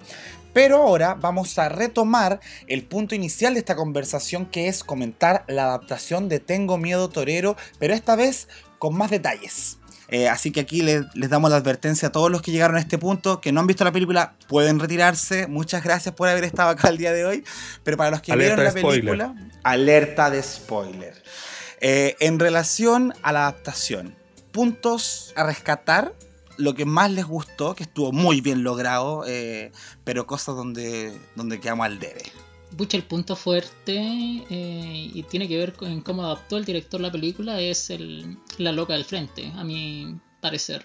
Pero ahora vamos a retomar el punto inicial de esta conversación que es comentar la adaptación de Tengo Miedo Torero, pero esta vez con más detalles. Eh, así que aquí les, les damos la advertencia a todos los que llegaron a este punto, que no han visto la película, pueden retirarse. Muchas gracias por haber estado acá el día de hoy. Pero para los que Alerta vieron la spoiler. película, alerta de spoiler. Eh, en relación a la adaptación, puntos a rescatar, lo que más les gustó, que estuvo muy bien logrado, eh, pero cosas donde, donde quedamos al debe. Pucha, el punto fuerte eh, y tiene que ver con cómo adaptó el director la película es el, la loca del frente, a mi parecer.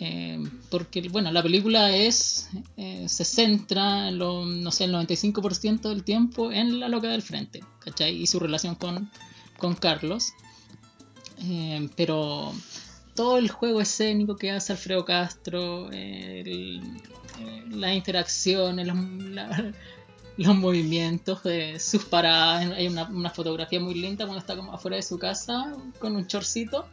Eh, porque, bueno, la película es eh, se centra, en lo, no sé, el 95% del tiempo en la loca del frente, ¿cachai? Y su relación con, con Carlos. Eh, pero todo el juego escénico que hace Alfredo Castro, eh, el- eh, las interacciones, los, la- los movimientos, de sus paradas. Hay una, una fotografía muy linda cuando está como afuera de su casa con un chorcito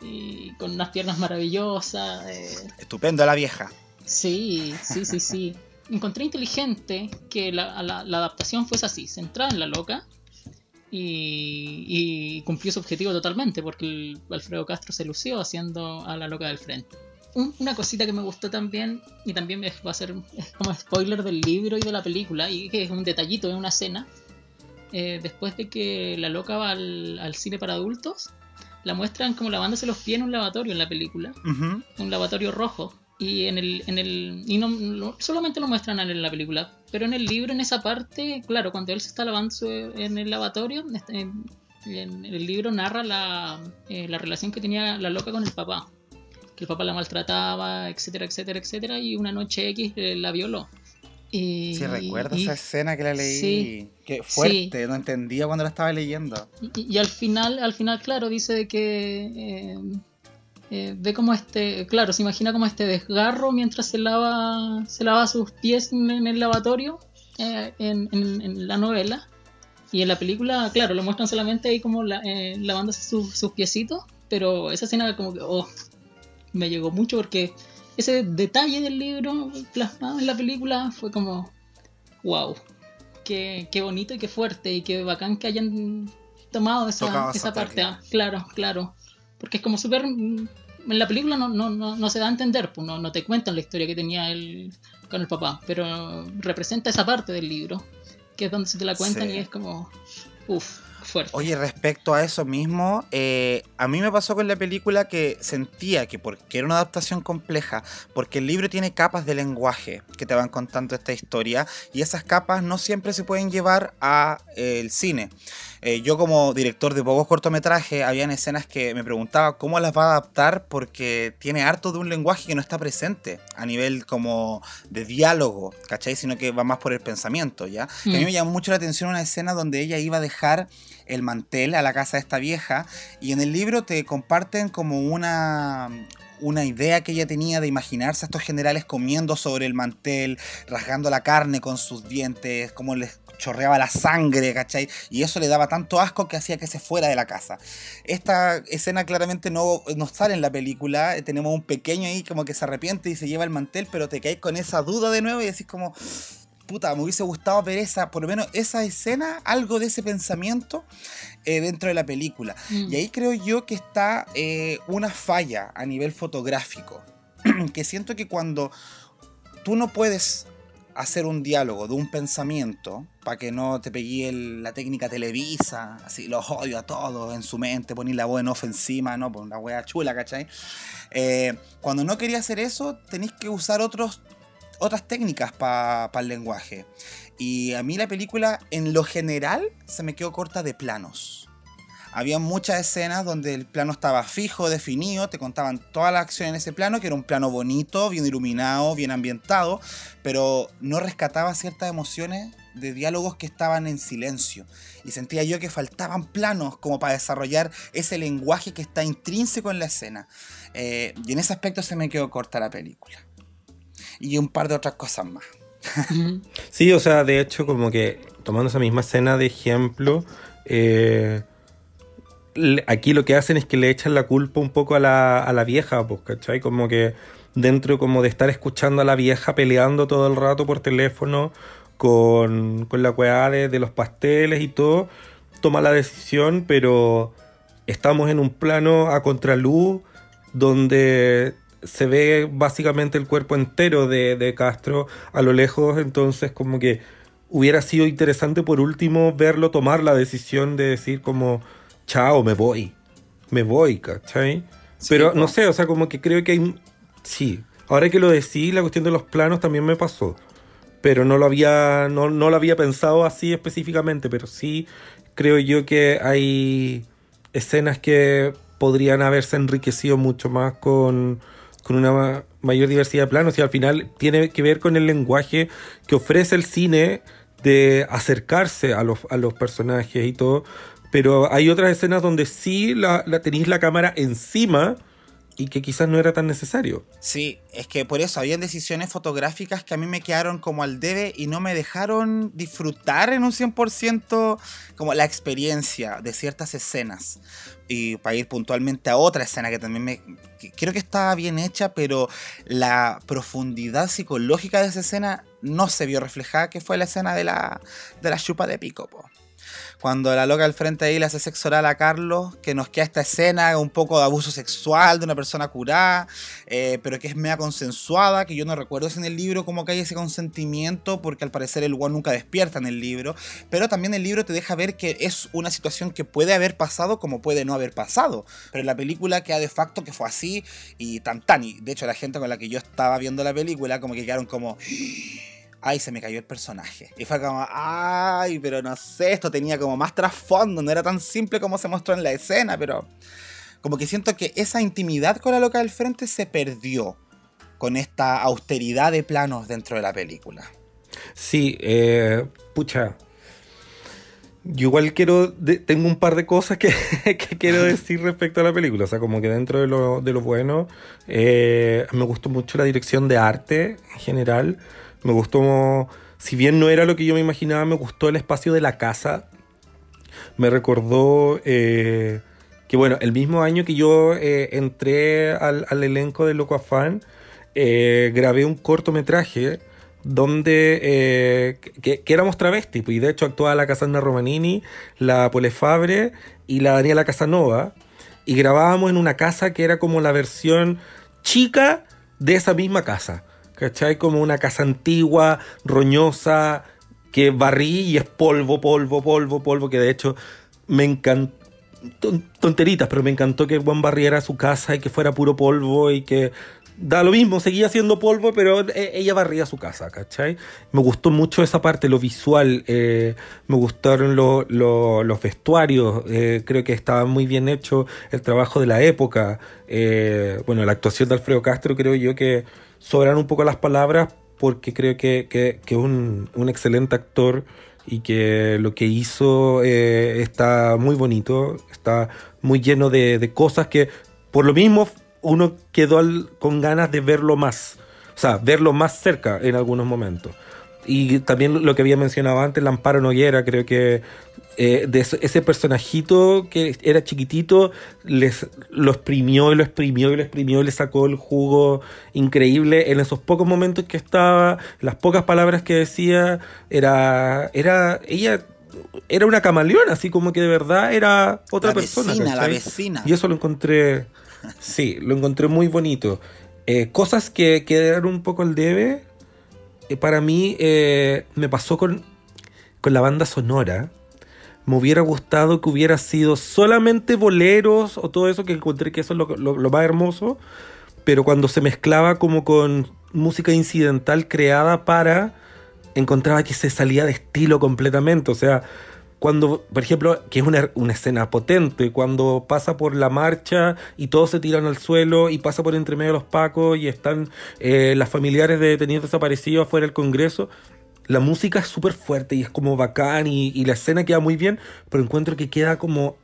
y con unas piernas maravillosas. eh, Estupendo la vieja. Sí, sí, sí, sí. Encontré inteligente que la, la- la adaptación fuese así, centrada en la loca y, y cumplió su objetivo totalmente porque el Alfredo Castro se lució haciendo a la loca del frente. Un- una cosita que me gustó también, y también es- va a ser es como spoiler del libro y de la película, y que es un detallito de una escena, eh, después de que la loca va al, al cine para adultos, la muestran como lavándose los pies en un lavatorio en la película un lavatorio rojo. Y en el, en el y no, no- solamente lo muestran en la película, pero en el libro, en esa parte, claro, cuando él se está lavando en el lavatorio, este, en, en el libro narra la, eh, la relación que tenía la loca con el papá. Que el papá la maltrataba, etcétera, etcétera, etcétera, y una noche X eh, la violó. Y, Sí, recuerdo y- esa escena que la leí. Sí. Qué fuerte, no entendía cuando la estaba leyendo. Y, y al final, al final, claro, dice de que eh, eh, ve como este, claro, se imagina como este desgarro mientras se lava, se lava sus pies en, en el lavatorio eh, en, en- en la novela. Y en la película, claro, lo muestran solamente ahí como la- eh, lavándose sus- sus piecitos, pero esa escena como que, oh, me llegó mucho porque ese detalle del libro plasmado en la película fue como, wow, qué, qué bonito y qué fuerte y qué bacán que hayan tomado esa, esa parte. Ah, claro, claro. Porque es como súper... En la película no, no, no, no se da a entender, pues no, no te cuentan la historia que tenía él con el papá, pero representa esa parte del libro, que es donde se te la cuentan Sí. y es como... Uff, fuerte. Oye, respecto a eso mismo, eh, a mí me pasó con la película que sentía que porque era una adaptación compleja, porque el libro tiene capas de lenguaje que te van contando esta historia y esas capas no siempre se pueden llevar a eh, el cine. Eh, yo como director de pocos cortometrajes, habían escenas que me preguntaba cómo las va a adaptar porque tiene harto de un lenguaje que no está presente a nivel como de diálogo, ¿cachai? Sino que va más por el pensamiento, ¿ya? Y a mí Mm. me llamó mucho la atención una escena donde ella iba a dejar el mantel a la casa de esta vieja y en el libro te comparten como una una idea que ella tenía de imaginarse a estos generales comiendo sobre el mantel, rasgando la carne con sus dientes, como les chorreaba la sangre, ¿cachai? Y eso le daba tanto asco que hacía que se fuera de la casa. Esta escena claramente no, no sale en la película, eh, tenemos un pequeño ahí como que se arrepiente y se lleva el mantel, pero te caes con esa duda de nuevo y decís como, puta, me hubiese gustado ver esa, por lo menos esa escena, algo de ese pensamiento eh, dentro de la película. Mm. Y ahí creo yo que está eh, una falla a nivel fotográfico. que siento que cuando tú no puedes hacer un diálogo de un pensamiento para que no te pegue el- la técnica televisa, así los odio a todos en su mente, poner la voz en off encima, no, por una wea chula, ¿cachai? Eh, cuando no quería hacer eso, tenéis que usar otros, otras técnicas para el lenguaje. Y a mí la película, en lo general, se me quedó corta de planos. Había muchas escenas donde el plano estaba fijo, definido, te contaban toda la acción en ese plano, que era un plano bonito, bien iluminado, bien ambientado, pero no rescataba ciertas emociones de diálogos que estaban en silencio. Y sentía yo que faltaban planos como para desarrollar ese lenguaje que está intrínseco en la escena. Eh, y en ese aspecto se me quedó corta la película. Y un par de otras cosas más. Sí, o sea, de hecho, como que tomando esa misma escena de ejemplo, eh, aquí lo que hacen es que le echan la culpa un poco a la, a la vieja, pues, ¿cachai? Como que dentro como de estar escuchando a la vieja peleando todo el rato por teléfono con, con la weá de, de los pasteles y todo, toma la decisión, pero estamos en un plano a contraluz donde se ve básicamente el cuerpo entero de, de Castro a lo lejos, entonces como que hubiera sido interesante por último verlo tomar la decisión de decir como, chao, me voy, me voy, ¿cachai? Pero no sé, o sea, como que creo que hay... Sí, ahora que lo decís, la cuestión de los planos también me pasó. Pero no lo había, no, no lo había pensado así específicamente, pero sí creo yo que hay escenas que podrían haberse enriquecido mucho más con, con una mayor diversidad de planos. Y al final tiene que ver con el lenguaje que ofrece el cine de acercarse a los, a los personajes y todo, pero hay otras escenas donde sí la, tenéis la cámara encima y que quizás no era tan necesario. Sí, es que por eso habían decisiones fotográficas que a mí me quedaron como al debe y no me dejaron disfrutar en un 100% como la experiencia de ciertas escenas. Y para ir puntualmente a otra escena que también me... creo que estaba bien hecha, pero la profundidad psicológica de esa escena no se vio reflejada, que fue la escena de la, de la chupa de pico. Cuando la loca al frente ahí le hace sexo oral a Carlos, que nos queda esta escena un poco de abuso sexual de una persona curada, eh, pero que es mea consensuada, que yo no recuerdo si en el libro como que hay ese consentimiento, porque al parecer el guan nunca despierta en el libro, pero también el libro te deja ver que es una situación que puede haber pasado como puede no haber pasado, pero en la película queda de facto que fue así y tan tan, y de hecho la gente con la que yo estaba viendo la película como que quedaron como ay, se me cayó el personaje. Y fue como, ay, pero no sé, esto tenía como más trasfondo, no era tan simple como se mostró en la escena, pero como que siento que esa intimidad con la loca del frente se perdió con esta austeridad de planos dentro de la película. Sí, eh, pucha. Yo igual quiero, tengo un par de cosas que, quiero decir respecto a la película. O sea, como que dentro de lo, bueno, eh, me gustó mucho la dirección de arte en general. Me gustó, si bien no era lo que yo me imaginaba, me gustó el espacio de la casa. Me recordó eh, que, bueno, el mismo año que yo eh, entré al, elenco de Loco Afán, eh, grabé un cortometraje donde que, éramos travestis, pues, y de hecho actuaba la Cassandra Romanini, la Polefabre y la Daniela Casanova, y grabábamos en una casa que era como la versión chica de esa misma casa. ¿Cachai? Como una casa antigua, roñosa, que barrí y es polvo, polvo, polvo, polvo, que de hecho me encantó tonteritas, pero me encantó que Juan barriera su casa y que fuera puro polvo y que da lo mismo, seguía siendo polvo, pero e, ella barría su casa, ¿cachai? Me gustó mucho esa parte, lo visual, eh, me gustaron los vestuarios, eh, creo que estaba muy bien hecho el trabajo de la época, eh, bueno, la actuación de Alfredo Castro creo yo que sobran un poco las palabras porque creo que es un, un, excelente actor y que lo que hizo está muy bonito, está muy lleno de, de cosas que por lo mismo uno quedó con ganas de verlo más, o sea, verlo más cerca en algunos momentos. Y también lo que había mencionado antes, Lamparo Noguera, creo que eh, de ese, personajito que era chiquitito, les, lo exprimió y lo exprimió y lo exprimió y le sacó el jugo increíble en esos pocos momentos que estaba, las pocas palabras que decía, era, era, ella era una camaleona, así como que de verdad era otra persona. la vecina. Y eso lo encontré Sí, lo encontré muy bonito. Eh, cosas que quedaron un poco al debe. Eh, para mí eh, me pasó con, con la banda sonora. Me hubiera gustado que hubiera sido solamente boleros o todo eso, que encontré que eso es lo, lo más hermoso. Pero cuando se mezclaba como con música incidental creada para, encontraba que se salía de estilo completamente. O sea, cuando, por ejemplo, que es una, escena potente, cuando pasa por la marcha y todos se tiran al suelo y pasa por entre medio de los pacos y están eh, las familiares de detenidos desaparecidos afuera del Congreso, la música es súper fuerte y es como bacán y, la escena queda muy bien, pero encuentro que queda como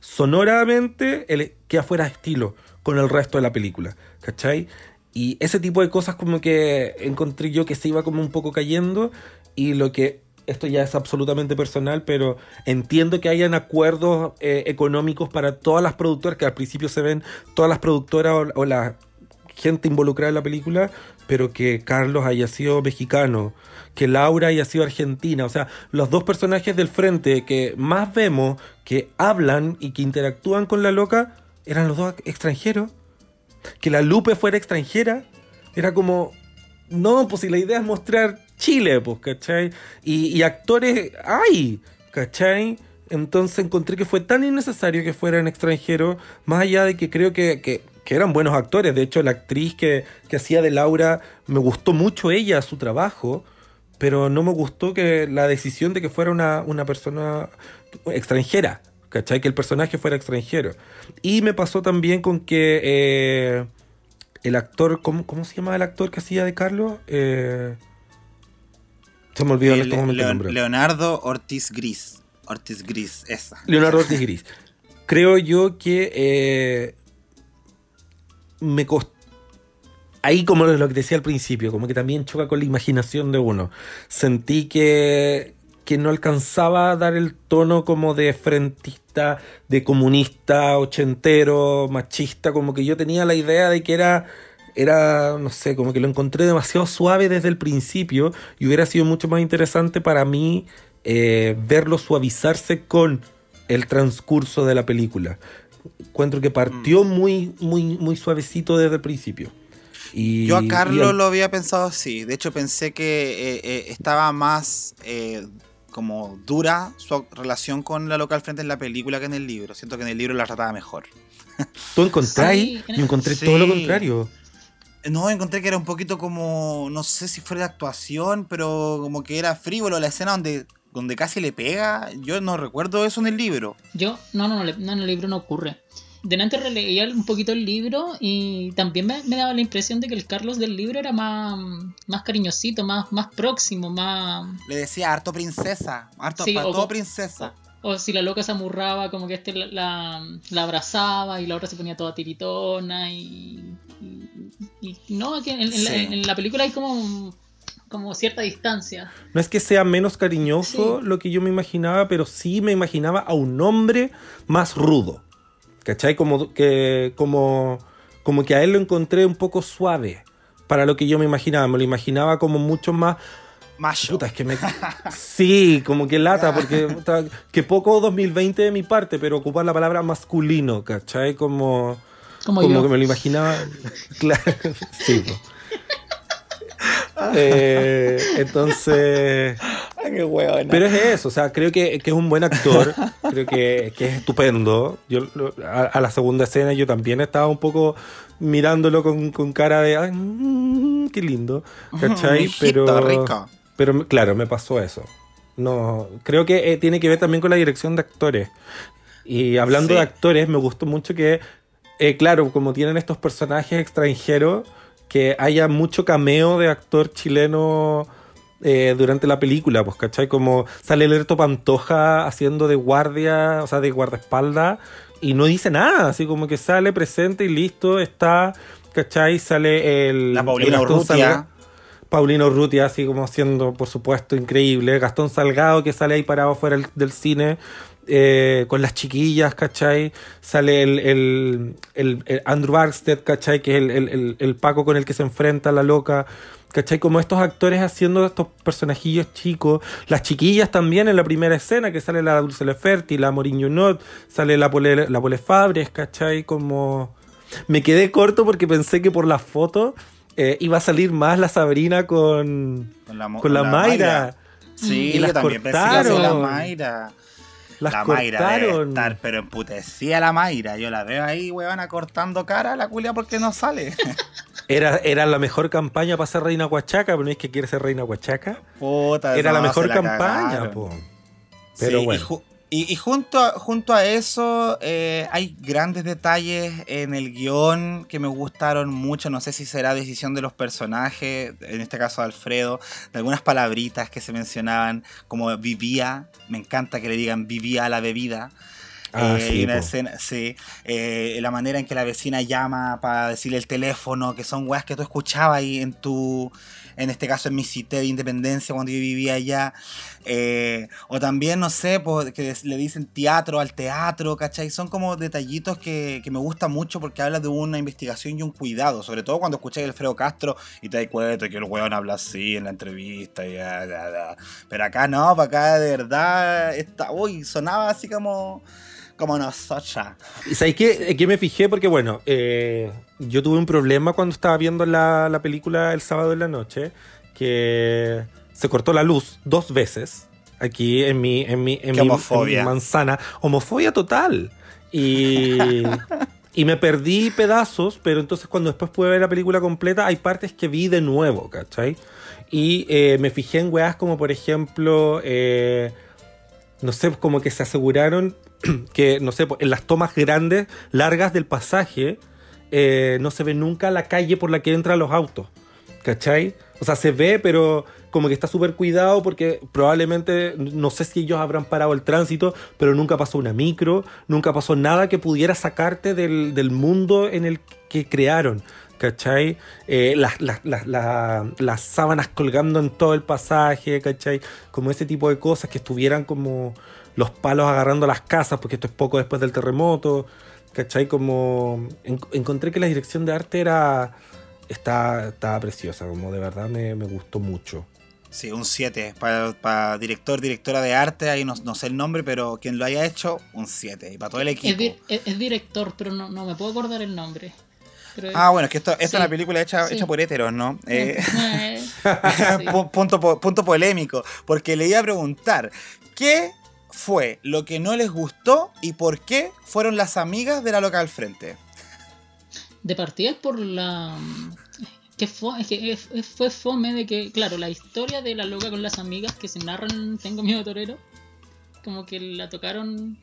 sonoramente, el, queda fuera de estilo con el resto de la película, ¿cachai? Y ese tipo de cosas como que encontré yo que se iba como un poco cayendo y lo que esto ya es absolutamente personal, pero entiendo que hayan acuerdos eh, económicos para todas las productoras, que al principio se ven todas las productoras o, la gente involucrada en la película, pero que Carlos haya sido mexicano, que Laura haya sido argentina, o sea, los dos personajes del frente que más vemos, que hablan y que interactúan con la loca, eran los dos extranjeros. que la Lupe fuera extranjera, era como, no, pues si la idea es mostrar Chile, pues, ¿cachai? Y, actores hay, ¿cachai? Entonces encontré que fue tan innecesario que fueran extranjeros, más allá de que creo que, que, eran buenos actores. De hecho, la actriz que, que, hacía de Laura, me gustó mucho ella, su trabajo, pero no me gustó que la decisión de que fuera una, una persona extranjera, ¿cachai? Que el personaje fuera extranjero. Y me pasó también con que eh, el actor, ¿cómo, ¿cómo, se llama el actor que hacía de Carlos? Eh, se me olvidó en este momento el nombre. Leonardo Ortiz Gris. Ortiz Gris, esa. Leonardo Ortiz Gris. Creo yo que eh, me costó. Ahí, como lo que decía al principio, como que también choca con la imaginación de uno. Sentí que, que no alcanzaba a dar el tono como de frentista, de comunista, ochentero, machista, como que yo tenía la idea de que era era, no sé, como que lo encontré demasiado suave desde el principio y hubiera sido mucho más interesante para mí eh, verlo suavizarse con el transcurso de la película. Encuentro que partió mm. muy, muy, muy suavecito desde el principio. Y, Yo a Carlos lo había pensado así. De hecho, pensé que eh, eh, estaba más eh, como dura su relación con la local frente en la película que en el libro. Siento que en el libro la trataba mejor. ¿Tú encontráis? Sí. Yo encontré sí. todo lo contrario. No, encontré que era un poquito como, no sé si fuera de actuación, pero como que era frívolo la escena donde donde casi le pega. Yo no recuerdo eso en el libro. Yo, no, no, no, no en el libro no ocurre. Delante releía un poquito el libro y también me, me, daba la impresión de que el Carlos del libro era más, más cariñosito, más, más próximo, más... Le decía harto princesa, harto sí, para todo princesa. O, o, si la loca se amurraba, como que este la, la, la, abrazaba y la otra se ponía toda tiritona y... no, aquí en, en, sí. la, en, la, película hay como como cierta distancia. No es que sea menos cariñoso sí. lo que yo me imaginaba, pero sí me imaginaba a un hombre más rudo. ¿Cachai? Como que, como, como que a él lo encontré un poco suave para lo que yo me imaginaba. Me lo imaginaba como mucho más... Macho. Puta, es que me... Sí, como que lata, porque puta, que poco 2020 de mi parte, pero ocupar la palabra masculino, ¿cachai? Como... Como, como que me lo imaginaba... claro, sí. Pues. Eh, entonces. Ay, qué huevona. Pero es eso, o sea, creo que, que es un buen actor, creo que, que es estupendo. Yo a, a, la segunda escena yo también estaba un poco mirándolo con, con cara de ay, mmm, qué lindo. ¿Cachai? Hijito, pero. rico. Pero claro, me pasó eso. No, creo que eh, tiene que ver también con la dirección de actores. Y hablando sí. de actores, me gustó mucho que, eh, claro, como tienen estos personajes extranjeros, que haya mucho cameo de actor chileno eh, durante la película, pues, ¿cachai? Como sale Lerto Pantoja haciendo de guardia, o sea, de guardaespaldas, y no dice nada, así como que sale presente y listo, está, ¿cachai? Sale el... La Paulina Urrutia. Paulino Urrutia, así como siendo, por supuesto, increíble. Gastón Salgado, que sale ahí parado fuera del cine, eh, con las chiquillas, ¿cachai? Sale el, el, el, el Andrew Barstead, ¿cachai? Que es el, el, Paco con el que se enfrenta la loca. ¿Cachai? Como estos actores haciendo estos personajillos chicos. Las chiquillas también en la primera escena, que sale la Dulce Leferti, la Moriño Not, sale la Pole, la Pole Fabres, ¿cachai? Como... Me quedé corto porque pensé que por la foto eh, iba a salir más la Sabrina con, con la, con la, la Mayra. Mayra. Sí, y las también cortaron. pensé la Mayra. Las la cortaron. Mayra debe estar, pero emputecía la Mayra. Yo la veo ahí, huevona, cortando cara a la culia porque no sale. Era, era la mejor campaña para ser reina Huachaca, pero no es que quiere ser reina Huachaca. Puta, era no, la mejor la campaña, po. Pero sí, bueno. Y, ju y, y, junto, a, junto a eso, eh, hay grandes detalles en el guion que me gustaron mucho. No sé si será decisión de los personajes, en este caso Alfredo, de algunas palabritas que se mencionaban, como vivía. Me encanta que le digan vivía la bebida. Ah, eh, sí, una po. escena, sí, eh, la manera en que la vecina llama para decirle el teléfono, que son weas que tú escuchabas ahí en tu, en este caso en mi cité de independencia cuando yo vivía allá. Eh, o también, no sé, pues, que le dicen teatro al teatro, ¿cachai? Son como detallitos que, que me gustan mucho porque habla de una investigación y un cuidado, sobre todo cuando escucháis a Alfredo Castro y te das cuenta que el weón habla así en la entrevista. Y ya, ya, ya. Pero acá no, para acá de verdad, está, uy, sonaba así como como nosotros. ¿Y sabéis qué, qué me fijé? Porque bueno, eh, yo tuve un problema cuando estaba viendo la, la película el sábado en la noche, que se cortó la luz dos veces aquí en mi, en mi, en Qué mi- homofobia. en mi manzana. Homofobia total. Y, y me perdí pedazos, pero entonces cuando después pude ver la película completa, hay partes que vi de nuevo, ¿cachai? Y eh, me fijé en weas como por ejemplo, eh, no sé, como que se aseguraron que, no sé, en las tomas grandes, largas del pasaje, eh, no se ve nunca la calle por la que entran los autos. ¿Cachai? O sea, se ve, pero como que está súper cuidado porque probablemente, no sé si ellos habrán parado el tránsito, pero nunca pasó una micro, nunca pasó nada que pudiera sacarte del, del mundo en el que crearon. ¿Cachai? Eh, las, las, las, las- las sábanas colgando en todo el pasaje, ¿cachai? Como ese tipo de cosas que estuvieran como los palos agarrando las casas, porque esto es poco después del terremoto, ¿cachai? Como en- encontré que la dirección de arte era está, estaba preciosa, como de verdad me, me gustó mucho. Sí, un 7. Para director, directora de arte, ahí no, no sé el nombre, pero quien lo haya hecho, un 7. Y para todo el Es, equipo. di- es- es director, pero no, no me puedo acordar el nombre. Pero es- Ah, bueno, es que esto, esta Sí. es una película hecha, Sí. hecha por héteros, ¿no? Eh, Eh, sí. punto, punto polémico. Porque le iba a preguntar, ¿qué fue lo que no les gustó y por qué fueron las amigas de la loca al frente? De partida es por la. Que fue, es que fue fome de que, claro, la historia de la loca con las amigas que se narran en Tengo miedo torero, como que la tocaron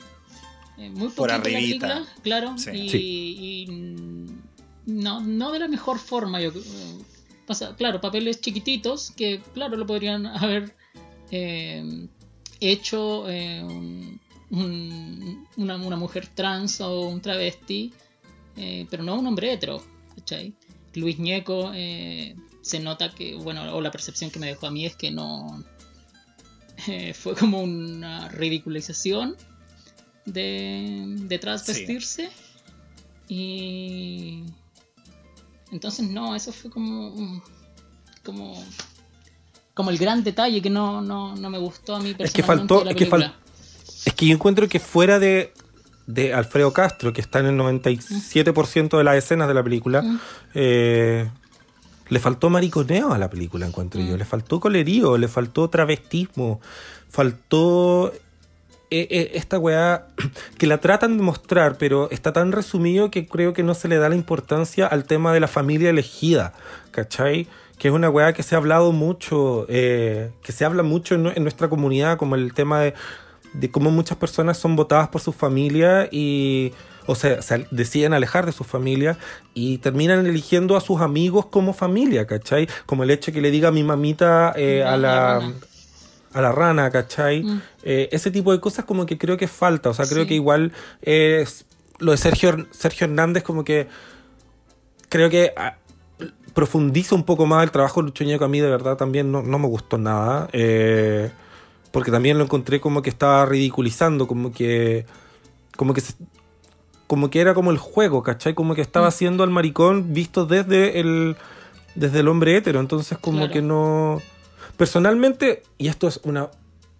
eh, muy Por poquito en la arribita. película, claro, Sí. y, Sí. y, no, no de la mejor forma. Yo, pasa, claro, papeles chiquititos que, claro, lo podrían haber eh, hecho eh, un- un- una, una mujer trans o un travesti, eh, pero no un hombre hetero, ¿cachai? Luis Ñeco eh, se nota que, bueno, o la percepción que me dejó a mí es que no fue como una ridiculización de, de transvestirse y entonces no, eso fue como como como el gran detalle que no, no, no me gustó a mí Es que personalmente faltó- de la es que fal- película. Es que yo encuentro que fuera de, de Alfredo Castro, que está en el 97% de las escenas de la película, Mm. eh, le faltó mariconeo a la película, encuentro yo. Mm. Le faltó colerío, le faltó travestismo, faltó eh, eh, esta weá que la tratan de mostrar, pero está tan resumido que creo que no se le da la importancia al tema de la familia elegida, ¿cachai? Que es una weá que se ha hablado mucho, eh, que se habla mucho en, nue- en nuestra comunidad, como el tema de, de cómo muchas personas son votadas por su familia y o sea, se deciden alejar de su familia y terminan eligiendo a sus amigos como familia, ¿cachai? Como el hecho que le diga a mi mamita eh, a la rana. a la rana, ¿cachai? Mm. Eh, ese tipo de cosas como que creo que falta, o sea, creo Sí. que igual es lo de Sergio, Sergio Hernández como que creo que ah, profundiza un poco más el trabajo de Lucho a mí de verdad también no, no me gustó nada, eh, porque también lo encontré como que estaba ridiculizando, como que como que se- como que era como el juego, ¿cachai? Como que estaba Mm. haciendo al maricón visto desde el desde el hombre hétero, entonces como Claro. que no personalmente, y esto es una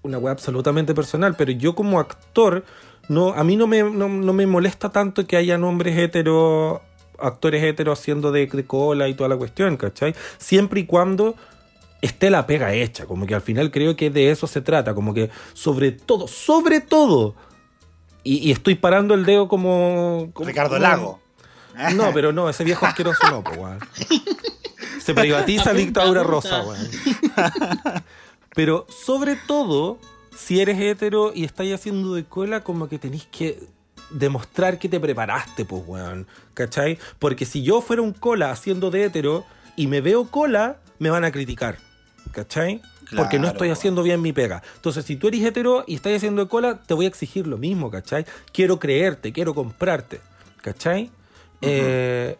una web absolutamente personal, pero yo como actor no a mí no me, no, no me molesta tanto que hayan hombres heteros actores heteros haciendo de, de cola y toda la cuestión, ¿cachai? Siempre y cuando esté la pega hecha, como que al final creo que de eso se trata, como que sobre todo, sobre todo, y, y estoy parando el dedo como... como- Ricardo como- Lago. No, pero no, ese viejo asqueroso no, pues, weón. Se privatiza Apunta, dictadura apunta. rosa, weón. Pero sobre todo, si eres hetero y estás haciendo de cola, como que tenéis que demostrar que te preparaste, pues, weón. ¿Cachai? Porque si yo fuera un cola haciendo de hetero y me veo cola, me van a criticar. ¿Cachai? Porque no estoy haciendo bien mi pega. Entonces, si tú eres hetero y estás haciendo de cola, te voy a exigir lo mismo, ¿cachai? Quiero creerte, quiero comprarte, ¿cachai? Eh,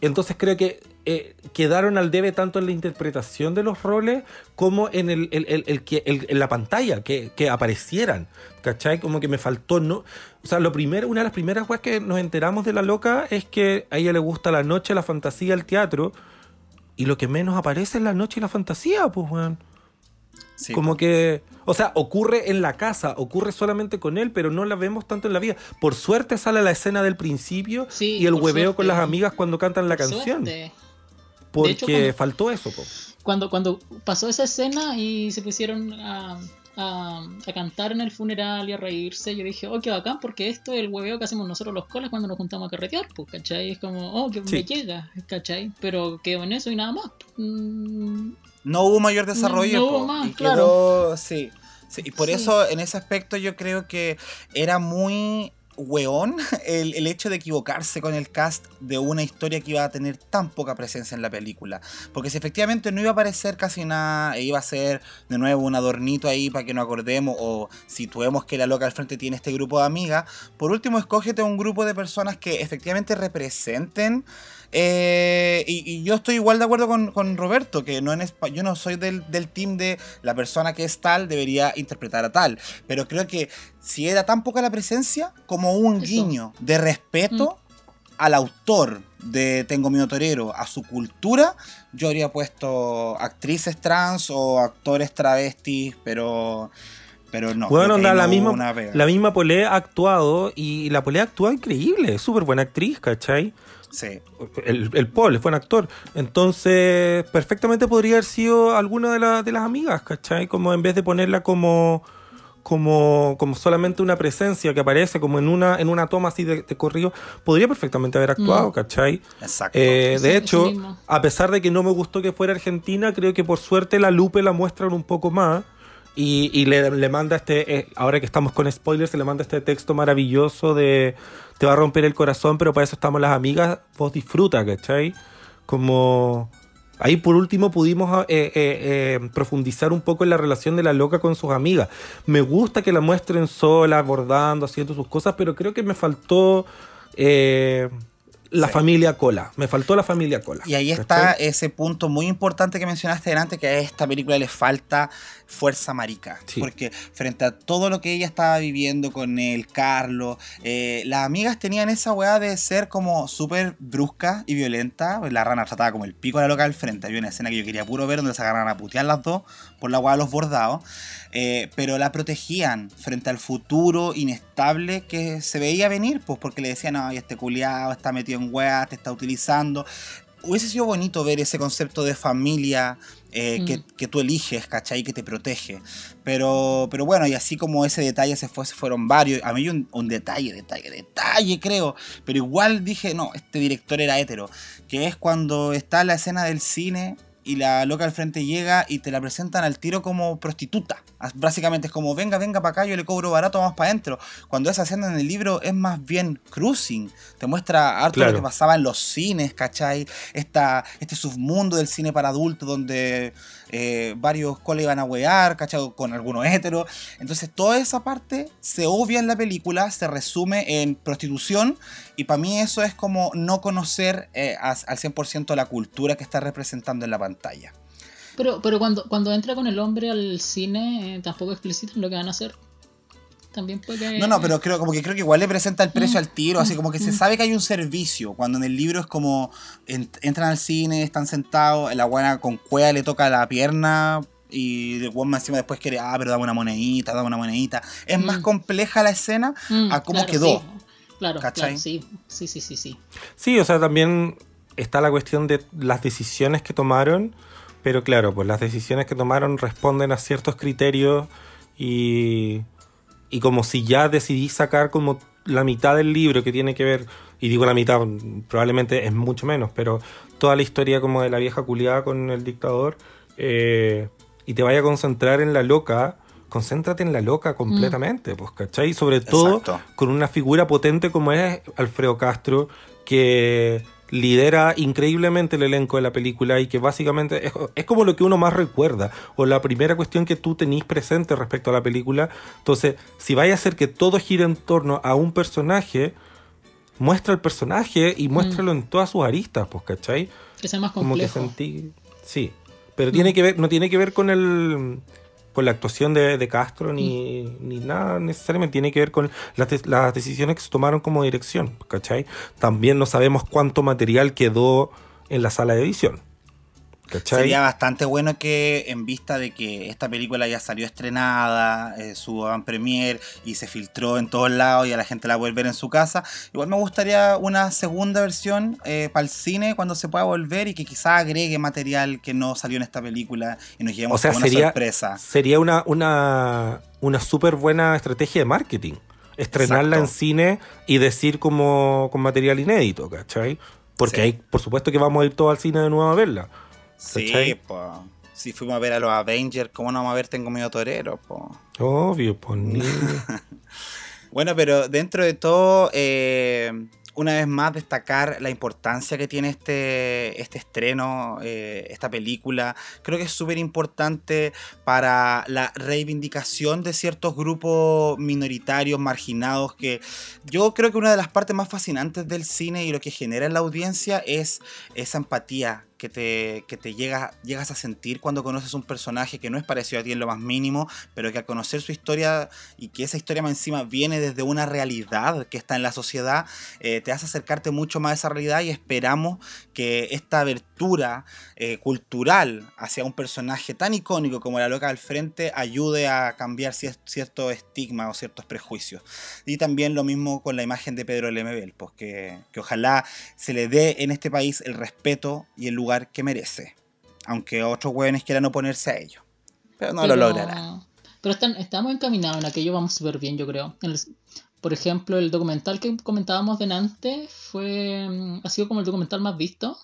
entonces creo que eh, quedaron al debe tanto en la interpretación de los roles como en, el, el- el- el que- el- en la pantalla, que, que aparecieran, ¿cachai? Como que me faltó, ¿no? O sea, lo primero, una de las primeras cosas que nos enteramos de la loca es que a ella le gusta la noche, la fantasía, el teatro, y lo que menos aparece es la noche y la fantasía, pues, weón. Sí, como po. que, o sea, ocurre en la casa, ocurre solamente con él, pero no la vemos tanto en la vida. Por suerte sale la escena del principio Sí, y el hueveo con las amigas cuando cantan la Por canción. suerte. Porque hecho, cuando- faltó eso, po. Cuando, cuando pasó esa escena y se pusieron a, a, a cantar en el funeral y a reírse, yo dije, oh, qué bacán, porque esto es el hueveo que hacemos nosotros los colas cuando nos juntamos a carretear, pues, ¿cachai? Es como, oh, que Sí. me llega, ¿cachai? Pero quedó en eso y nada más. Mm, No hubo mayor desarrollo. No hubo po, más, y claro. quedó, sí. Sí, Y por Sí. eso, en ese aspecto, yo creo que era muy weón el, el hecho de equivocarse con el cast de una historia que iba a tener tan poca presencia en la película. Porque si efectivamente no iba a aparecer casi nada, e iba a ser de nuevo un adornito ahí para que nos acordemos, o situemos que la loca al frente tiene este grupo de amigas, por último, escógete un grupo de personas que efectivamente representen. Eh, y, y yo estoy igual de acuerdo con, con Roberto, que no en yo no soy del, del team de la persona que es tal debería interpretar a tal. Pero creo que si era tan poca la presencia, como un Eso. guiño de respeto al autor de Tengo Miedo Torero, a su cultura, yo habría puesto actrices trans o actores travestis, pero. Pero no. Bueno, la no misma, la misma Polé ha actuado y la Polé actúa increíble, es súper buena actriz, ¿cachai? Sí. El, el Paul es buen actor. Entonces, perfectamente podría haber sido alguna de, la- de las amigas, ¿cachai? Como en vez de ponerla como, como, como solamente una presencia que aparece como en una, en una toma así de, de corrido, podría perfectamente haber actuado, Mm. ¿cachai? Exacto. Eh, de hecho, a pesar de que no me gustó que fuera Argentina, creo que por suerte la Lupe la muestran un poco más. Y, y le, le manda este, eh, ahora que estamos con spoilers, se le manda este texto maravilloso de te va a romper el corazón, pero para eso estamos las amigas, vos disfruta, ¿cachai? Como ahí por último pudimos eh, eh, eh, profundizar un poco en la relación de la loca con sus amigas. Me gusta que la muestren sola, abordando, haciendo sus cosas, pero creo que me faltó la Sí. familia Cola. Me faltó la familia Cola. Y ahí está ¿cachai? ese punto muy importante que mencionaste delante, que a esta película le falta fuerza marica. Sí. Porque frente a todo lo que ella estaba viviendo con el Carlos, eh, las amigas tenían esa weá de ser como súper brusca y violenta. La rana trataba como el pico de la loca al frente. Había una escena que yo quería puro ver donde se agarran a putear las dos por la weá de los bordados. Eh, pero la protegían frente al futuro inestable que se veía venir, pues porque le decían, no, este culiado está metido en weá, te está utilizando. Hubiese sido bonito ver ese concepto de familia eh, que, Mm. que tú eliges, ¿cachai? Que te protege. Pero, pero bueno, y así como ese detalle se fue, se fueron varios. A mí un, un detalle, detalle, detalle, creo. Pero igual dije, no, este director era hétero. Que es cuando está la escena del cine y la loca al frente llega y te la presentan al tiro como prostituta. Básicamente es como, venga, venga para acá, yo le cobro barato, vamos para adentro. Cuando esa escena en el libro es más bien cruising. Te muestra harto Claro. lo que pasaba en los cines, ¿cachai? Esta, este submundo del cine para adultos donde eh, varios coles iban a wear, ¿cachai? Con algunos héteros. Entonces toda esa parte se obvia en la película, se resume en prostitución y para mí eso es como no conocer eh, as- al 100% la cultura que está representando en la pantalla. Pero, pero cuando, cuando entra con el hombre al cine, eh, tampoco explicitan lo que van a hacer. También puede que... No, no, pero creo, como que creo que igual le presenta el precio Mm. al tiro, así como que se Mm. sabe que hay un servicio, cuando en el libro es como en- entran al cine, están sentados, la buena con cueva le toca la pierna y el más encima después quiere, ah, pero dame una monedita, dame una monedita. Es más Mm. compleja la escena Mm, a cómo claro, quedó. sí. Claro, ¿Cachai? claro, sí. Sí, sí, sí, sí. Sí, o sea, también está la cuestión de las decisiones que tomaron, pero claro, pues las decisiones que tomaron responden a ciertos criterios y, y como si ya decidí sacar como la mitad del libro que tiene que ver, y digo la mitad, probablemente es mucho menos, pero toda la historia como de la vieja culiada con el dictador, eh, y te vaya a concentrar en la loca, concéntrate en la loca completamente, pues, ¿cachai? Sobre todo Exacto. con una figura potente como es Alfredo Castro, que lidera increíblemente el elenco de la película y que básicamente es, es como lo que uno más recuerda o la primera cuestión que tú tenís presente respecto a la película. Entonces, si vaya a hacer que todo gire en torno a un personaje, muestra el personaje y muéstralo en todas sus aristas, pues, ¿cachai? Que sea más Como que complejo. sentí... Sí, pero tiene que ver, no tiene que ver con el con la actuación de, de Castro ni, ni nada necesariamente, tiene que ver con las, de- las decisiones que se tomaron como dirección, ¿cachai? También no sabemos cuánto material quedó en la sala de edición. ¿Cachai? Sería bastante bueno que en vista de que esta película ya salió estrenada, eh, su avant premier y se filtró en todos lados y a la gente la puede ver en su casa, igual me gustaría una segunda versión eh, para el cine cuando se pueda volver y que quizás agregue material que no salió en esta película y nos llevemos O sea, a una sería, sorpresa. sería una, una, una súper buena estrategia de marketing. Estrenarla Exacto. en cine y decir como con material inédito, ¿cachai? Porque Sí. ahí, por supuesto que vamos a ir todos al cine de nuevo a verla. Sí, pues. Si fuimos a ver a los Avengers, ¿cómo no vamos a ver Tengo Medio Torero? Po? Obvio, ni- Bueno, pero dentro de todo, eh, una vez más destacar la importancia que tiene este, este estreno, eh, esta película. Creo que es súper importante para la reivindicación de ciertos grupos minoritarios, marginados, que yo creo que una de las partes más fascinantes del cine y lo que genera en la audiencia es esa empatía que te, que te llega, llegas a sentir cuando conoces un personaje que no es parecido a ti en lo más mínimo, pero que al conocer su historia y que esa historia más encima viene desde una realidad que está en la sociedad, eh, te hace acercarte mucho más a esa realidad y esperamos que esta abertura eh, cultural hacia un personaje tan icónico como la loca al frente ayude a cambiar cier- ciertos estigmas o ciertos prejuicios. Y también lo mismo con la imagen de Pedro Lemebel, pues que, que ojalá se le dé en este país el respeto y el lugar que merece, aunque otros hueones quieran oponerse a ello. Pero no lo Pero- lograrán. Pero están, estamos encaminados en aquello, vamos súper bien, yo creo. El- por ejemplo, el documental que comentábamos delante fue mm, ha sido como el documental más visto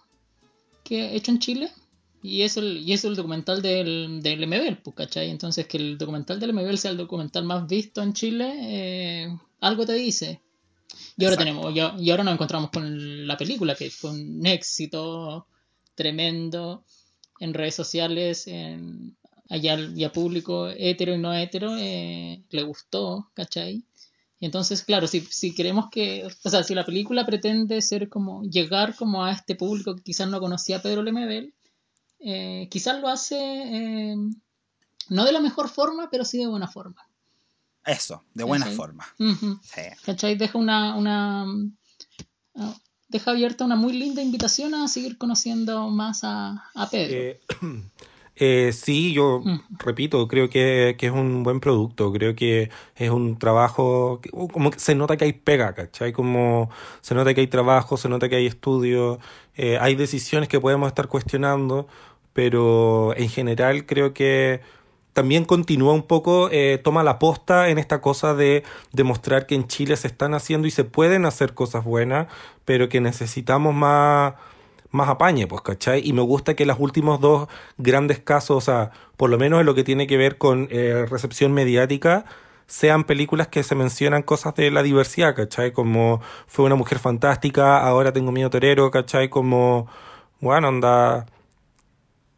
que he hecho en Chile. Y es el, y es el documental del, del MBL, pues, ¿cachai? Entonces, que el documental del MBL sea el documental más visto en Chile, eh, algo te dice. Y ahora, Exacto. tenemos, y ahora nos encontramos con la película, que fue un éxito tremendo en redes sociales, en, allá y a público hetero y no hetero, eh, le gustó, ¿cachai? Y entonces, claro, si, si queremos que, o sea, si la película pretende ser como, llegar como a este público que quizás no conocía a Pedro Lemebel, eh, quizás lo hace eh, no de la mejor forma, pero sí de buena forma. Eso, de buena forma. Sí. ¿Cachai? Deja una, una deja abierta una muy linda invitación a seguir conociendo más a, a Pedro. Eh, eh, sí, yo Mm. repito, creo que, que es un buen producto, creo que es un trabajo, que- uh, como que se nota que hay pega, ¿cachai? Como se nota que hay trabajo, se nota que hay estudio, eh, hay decisiones que podemos estar cuestionando, pero en general creo que también continúa un poco, eh, toma la posta en esta cosa de demostrar que en Chile se están haciendo y se pueden hacer cosas buenas, pero que necesitamos más, más apañe, pues, ¿cachai? Y me gusta que los últimos dos grandes casos, o sea, por lo menos en lo que tiene que ver con eh, recepción mediática, sean películas que se mencionan cosas de la diversidad, ¿cachai? Como fue una mujer fantástica, ahora tengo miedo torero, ¿cachai? Como, bueno, anda...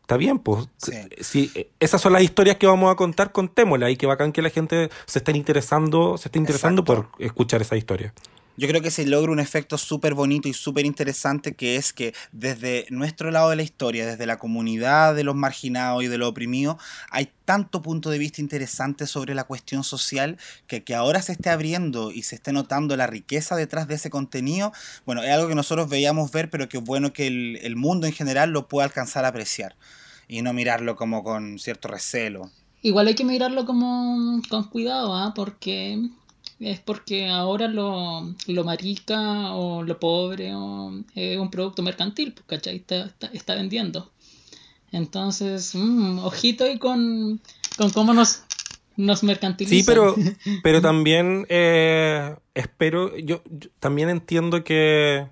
Está bien, pues. Sí. Si eh, esas son las historias que vamos a contar, contémoslas. Y que bacán que la gente se esté interesando, se esté interesando Exacto. por escuchar esa historia. Yo creo que se logra un efecto súper bonito y súper interesante que es que desde nuestro lado de la historia, desde la comunidad de los marginados y de los oprimidos, hay tanto punto de vista interesante sobre la cuestión social que que ahora se esté abriendo y se esté notando la riqueza detrás de ese contenido, bueno, es algo que nosotros veíamos ver, pero que es bueno que el, mundo en general lo pueda alcanzar a apreciar y no mirarlo como con cierto recelo. Igual hay que mirarlo como con cuidado, ¿ah? Porque es porque ahora lo, lo marica o lo pobre o, es un producto mercantil, pues, ¿cachai? Está, está, está vendiendo. Entonces, mm, ojito ahí con, con cómo nos, nos mercantilizan. Sí, pero, pero también eh, espero, yo, yo también entiendo que,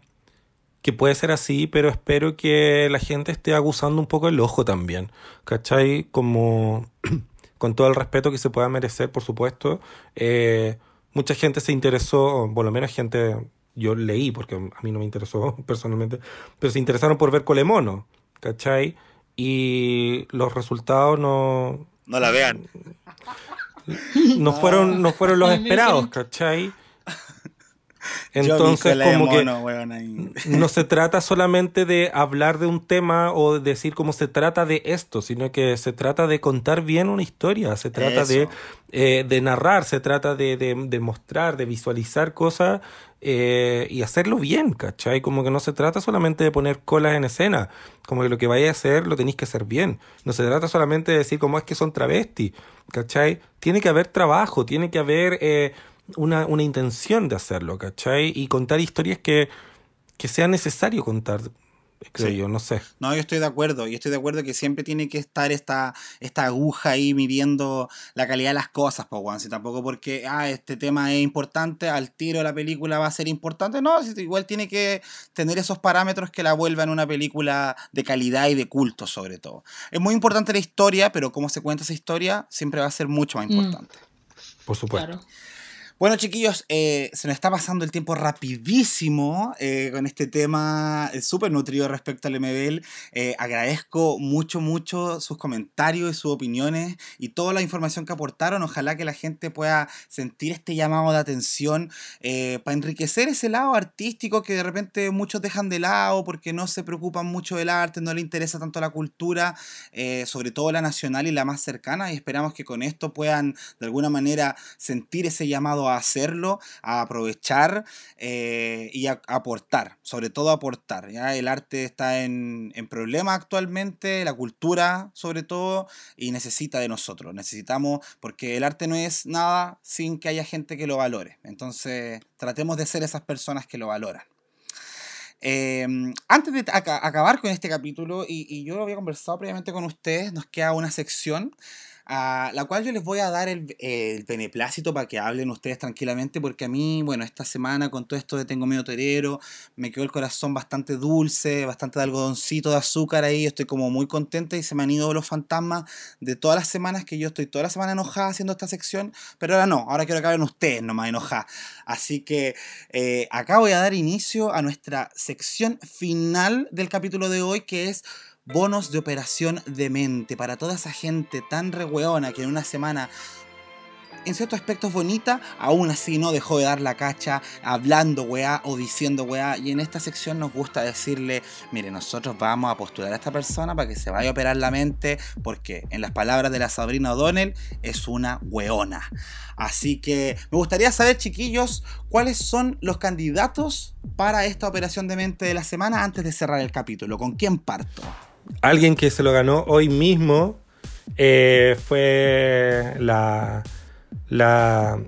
que puede ser así, pero espero que la gente esté aguzando un poco el ojo también, ¿cachai? Como con todo el respeto que se pueda merecer, por supuesto. Eh, mucha gente se interesó, por lo menos gente, yo leí, porque a mí no me interesó personalmente, pero se interesaron por ver Colemono, ¿cachai? Y los resultados no, No la vean. no fueron, no fueron los esperados, ¿cachai? Entonces, como que no se trata solamente de hablar de un tema o de decir cómo se trata de esto, sino que se trata de contar bien una historia, se trata de, eh, de narrar, se trata de, de, de mostrar, de visualizar cosas eh, y hacerlo bien, ¿cachai? Como que no se trata solamente de poner colas en escena, como que lo que vayas a hacer lo tenéis que hacer bien. No se trata solamente de decir cómo es que son travestis, ¿cachai? Tiene que haber trabajo, tiene que haber eh, una, una intención de hacerlo, ¿cachai? Y contar historias que, que sea necesario contar creo yo, no sé. No, yo estoy de acuerdo, yo estoy de acuerdo que siempre tiene que estar esta, esta aguja ahí midiendo la calidad de las cosas, Juan. Si tampoco porque, ah, este tema es importante, al tiro la película va a ser importante, no, igual tiene que tener esos parámetros que la vuelvan una película de calidad y de culto, sobre todo. Es muy importante la historia, pero cómo se cuenta esa historia siempre va a ser mucho más mm. importante. Por supuesto. Claro. Bueno, chiquillos, eh, se nos está pasando el tiempo rapidísimo eh, con este tema eh, súper nutrido respecto al MBL. agradezco mucho, mucho sus comentarios y sus opiniones y toda la información que aportaron. Ojalá que la gente pueda sentir este llamado de atención para enriquecer ese lado artístico que de repente muchos dejan de lado porque no se preocupan mucho del arte, no les interesa tanto la cultura, sobre todo la nacional y la más cercana. Y esperamos que con esto puedan de alguna manera sentir ese llamado a hacerlo, a aprovechar eh, y a, aportar, sobre todo aportar. ¿ya? El arte está en, en problemas actualmente, la cultura sobre todo, y necesita de nosotros. Necesitamos, porque el arte no es nada sin que haya gente que lo valore. Entonces, tratemos de ser esas personas que lo valoran. Em, antes de acabar con este capítulo, y, y, yo lo había conversado previamente con ustedes, nos queda una sección a la cual yo les voy a dar el, beneplácito para que hablen ustedes tranquilamente, porque a mí, bueno, esta semana con todo esto de Tengo Medio Torero, me quedó el corazón bastante dulce, bastante de algodoncito de azúcar ahí, estoy como muy contenta y se me han ido los fantasmas de todas las semanas que yo estoy toda la semana enojada haciendo esta sección, pero ahora no, ahora quiero que hablen ustedes nomás enojadas. Así que eh, acá voy a dar inicio a nuestra sección final del capítulo de hoy, que es bonos de operación de mente para toda esa gente tan rehueona que en una semana en ciertos aspectos bonita, aún así no dejó de dar la cacha hablando weá o diciendo weá. Y en esta sección nos gusta decirle, mire, nosotros vamos a postular a esta persona para que se vaya a operar la mente, porque en las palabras de la Sabrina O'Donnell es una weona. Así que me gustaría saber, chiquillos, cuáles son los candidatos para esta operación de mente de la semana antes de cerrar el capítulo. ¿Con quién parto? Alguien que se lo ganó hoy mismo eh, fue la, la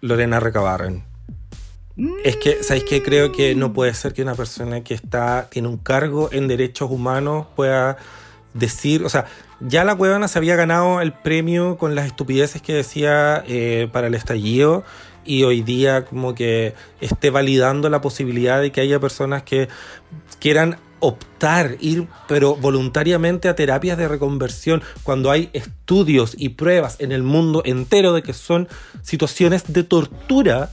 Lorena Recabarren. Es que, ¿sabéis qué? Creo que no puede ser que una persona que está, tiene un cargo en derechos humanos pueda decir, o sea, ya la huevona se había ganado el premio con las estupideces que decía eh, para el estallido y hoy día como que esté validando la posibilidad de que haya personas que quieran optar, ir pero voluntariamente a terapias de reconversión cuando hay estudios y pruebas en el mundo entero de que son situaciones de tortura,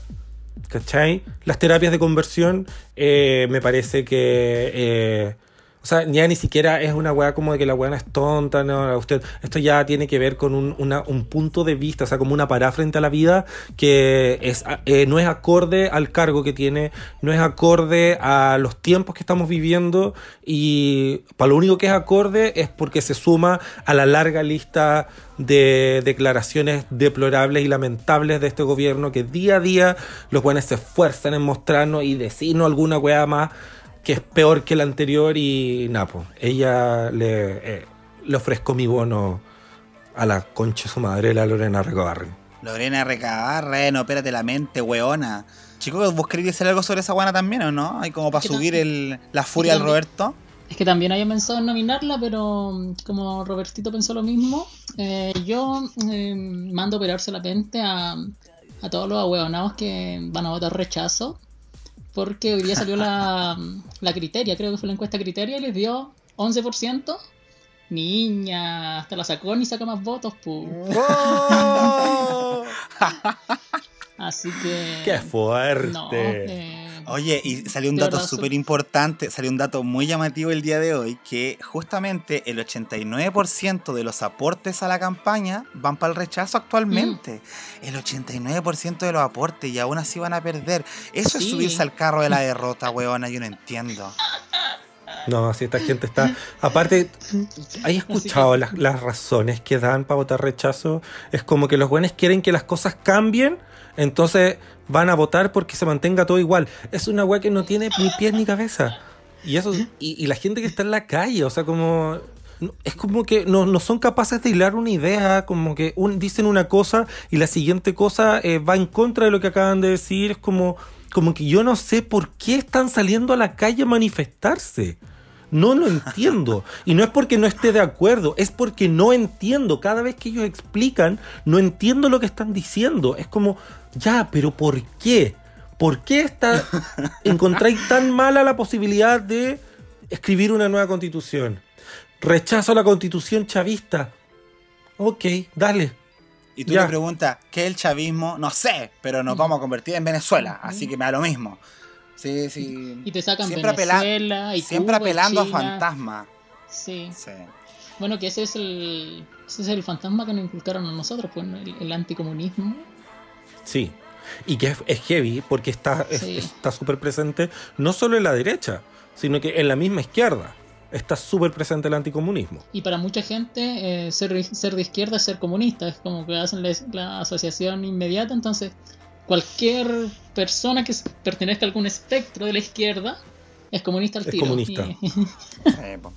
¿cachai? Las terapias de conversión eh, me parece que... Eh, o sea, ya ni siquiera es una weá como de que la weá es tonta, no, usted, esto ya tiene que ver con un, un punto de vista, o sea, como una parada frente a la vida que es, eh, no es acorde al cargo que tiene, no es acorde a los tiempos que estamos viviendo y para lo único que es acorde es porque se suma a la larga lista de declaraciones deplorables y lamentables de este gobierno que día a día los buenos se esfuerzan en mostrarnos y decirnos alguna weá más que es peor que la anterior y Napo. Ella le, eh, le ofrezco mi bono a la concha su madre, la Lorena Recabarren. Lorena Recabarren, espérate la mente, weona. Chicos, ¿vos queréis decir algo sobre esa buena también o no? Hay como para subir el, la furia al Roberto. Es que también había pensado en nominarla, pero mm, como Robertito pensó lo mismo, eh, yo eh, mando operarse la mente a, a todos los ahueonados que van a votar rechazo porque hoy día salió la, la criteria, creo que fue la encuesta criteria, y les dio 11%. Niña, hasta la sacó ni saca más votos, pu. Así que. ¡Qué fuerte! Eh, Oye, y salió un dato súper importante, salió un dato muy llamativo el día de hoy, que justamente el 89% de los aportes a la campaña van para el rechazo actualmente. Mm. El 89% de los aportes y aún así van a perder. Eso es subirse al carro de la derrota, weona, yo no entiendo. No, si esta gente está. Aparte, ¿hay escuchado las, las, razones que dan para votar rechazo? Es como que los buenos quieren que las cosas cambien, entonces van a votar porque se mantenga todo igual. Es una weá que no tiene ni pies ni cabeza. Y eso y, la gente que está en la calle, o sea, como es como que no, no, son capaces de hilar una idea, como que dicen una cosa y la siguiente cosa eh, va en contra de lo que acaban de decir. Es como, como que yo no sé por qué están saliendo a la calle a manifestarse. No lo entiendo. Y no es porque no esté de acuerdo, es porque no entiendo. Cada vez que ellos explican, no entiendo lo que están diciendo. Es como, ya, pero ¿por qué? ¿Por qué está, encontráis tan mala la posibilidad de escribir una nueva constitución? Rechazo la constitución chavista. Ok, dale. Y tú le preguntas, ¿qué es el chavismo? No sé, pero nos vamos a convertir en Venezuela, así que me da lo mismo. Sí, sí. Y te sacan siempre Venezuela y Siempre apelando a fantasmas. Sí. Bueno, que ese es el ese es el fantasma que nos inculcaron a nosotros, pues el, anticomunismo. Sí. Y que es, heavy porque está está súper presente no solo en la derecha, sino que en la misma izquierda está súper presente el anticomunismo. Y para mucha gente eh, ser, ser de izquierda es ser comunista, es como que hacen la, asociación inmediata, entonces cualquier persona que pertenezca a algún espectro de la izquierda es comunista al tiro. comunista.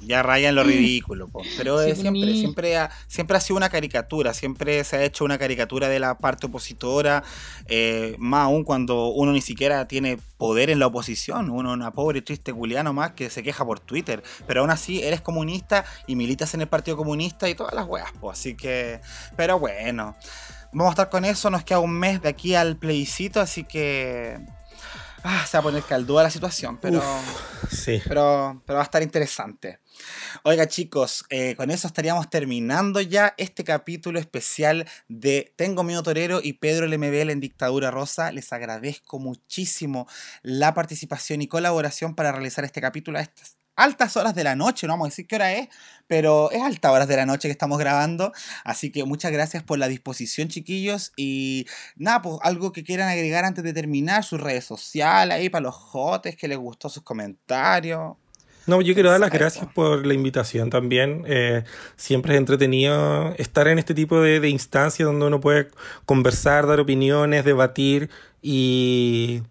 ya raya en lo ridículo, pero siempre, siempre, ha, siempre ha sido una caricatura, siempre se ha hecho una caricatura de la parte opositora, eh, más aún cuando uno ni siquiera tiene poder en la oposición, uno una pobre triste culiano más que se queja por Twitter, pero aún así eres comunista y militas en el Partido Comunista y todas las weas, pues, así que, pero bueno. Vamos a estar con eso, nos queda un mes de aquí al plebiscito, así que ah, se va a poner caldúa la situación, pero, sí. pero, pero va a estar interesante. Oiga chicos, eh, con eso estaríamos terminando ya este capítulo especial de Tengo Miedo Torero y Pedro LMBL en Dictadura Rosa. Les agradezco muchísimo la participación y colaboración para realizar este capítulo a estas altas horas de la noche, no vamos a decir qué hora es, pero es altas horas de la noche que estamos grabando. Así que muchas gracias por la disposición, chiquillos. Y nada, pues algo que quieran agregar antes de terminar, sus redes sociales ahí para los jotes, que les gustó sus comentarios. No, yo quiero dar las gracias por la invitación también. Eh, siempre es entretenido estar en este tipo de, de instancias donde uno puede conversar, dar opiniones, debatir y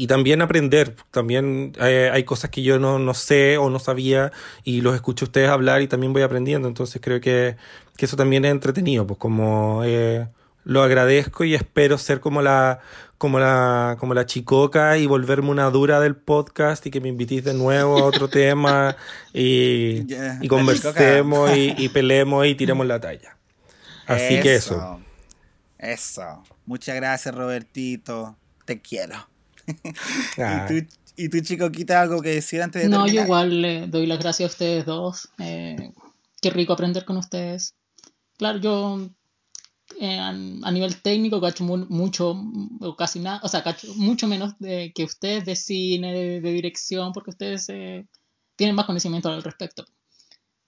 y también aprender. También eh, hay cosas que yo no, no, sé o no sabía y los escucho a ustedes hablar y también voy aprendiendo. Entonces creo que, que eso también es entretenido. Pues como eh, lo agradezco y espero ser como la, como la, como la chicoca y volverme una dura del podcast y que me invitís de nuevo a otro tema y, y conversemos y, y, peleemos y tiremos la talla. Así que eso. Eso. Muchas gracias, Robertito. Te quiero. ¿Y, tú, chico, quita algo que decir antes de No, yo igual le doy las gracias a ustedes dos. Eh, qué rico aprender con ustedes. Claro, yo eh, a, nivel técnico cacho mucho, o casi nada, o sea, cacho mucho menos de, que ustedes de cine, de, dirección, porque ustedes eh, tienen más conocimiento al respecto.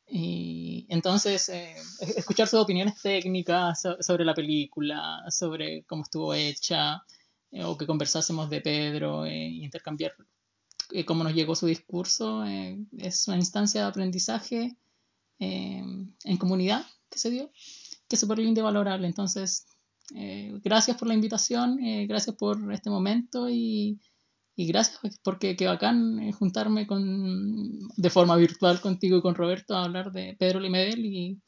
Y entonces, escuchar sus opiniones técnicas sobre la película, sobre cómo estuvo hecha, eh, o que conversásemos de Pedro e intercambiar eh, cómo nos llegó su discurso. es una instancia de aprendizaje en comunidad que se dio, que es súper lindo y valorable. Entonces, gracias por la invitación, gracias por este momento y, y gracias porque qué bacán juntarme con, de forma virtual contigo y con Roberto a hablar de Pedro Limedel y,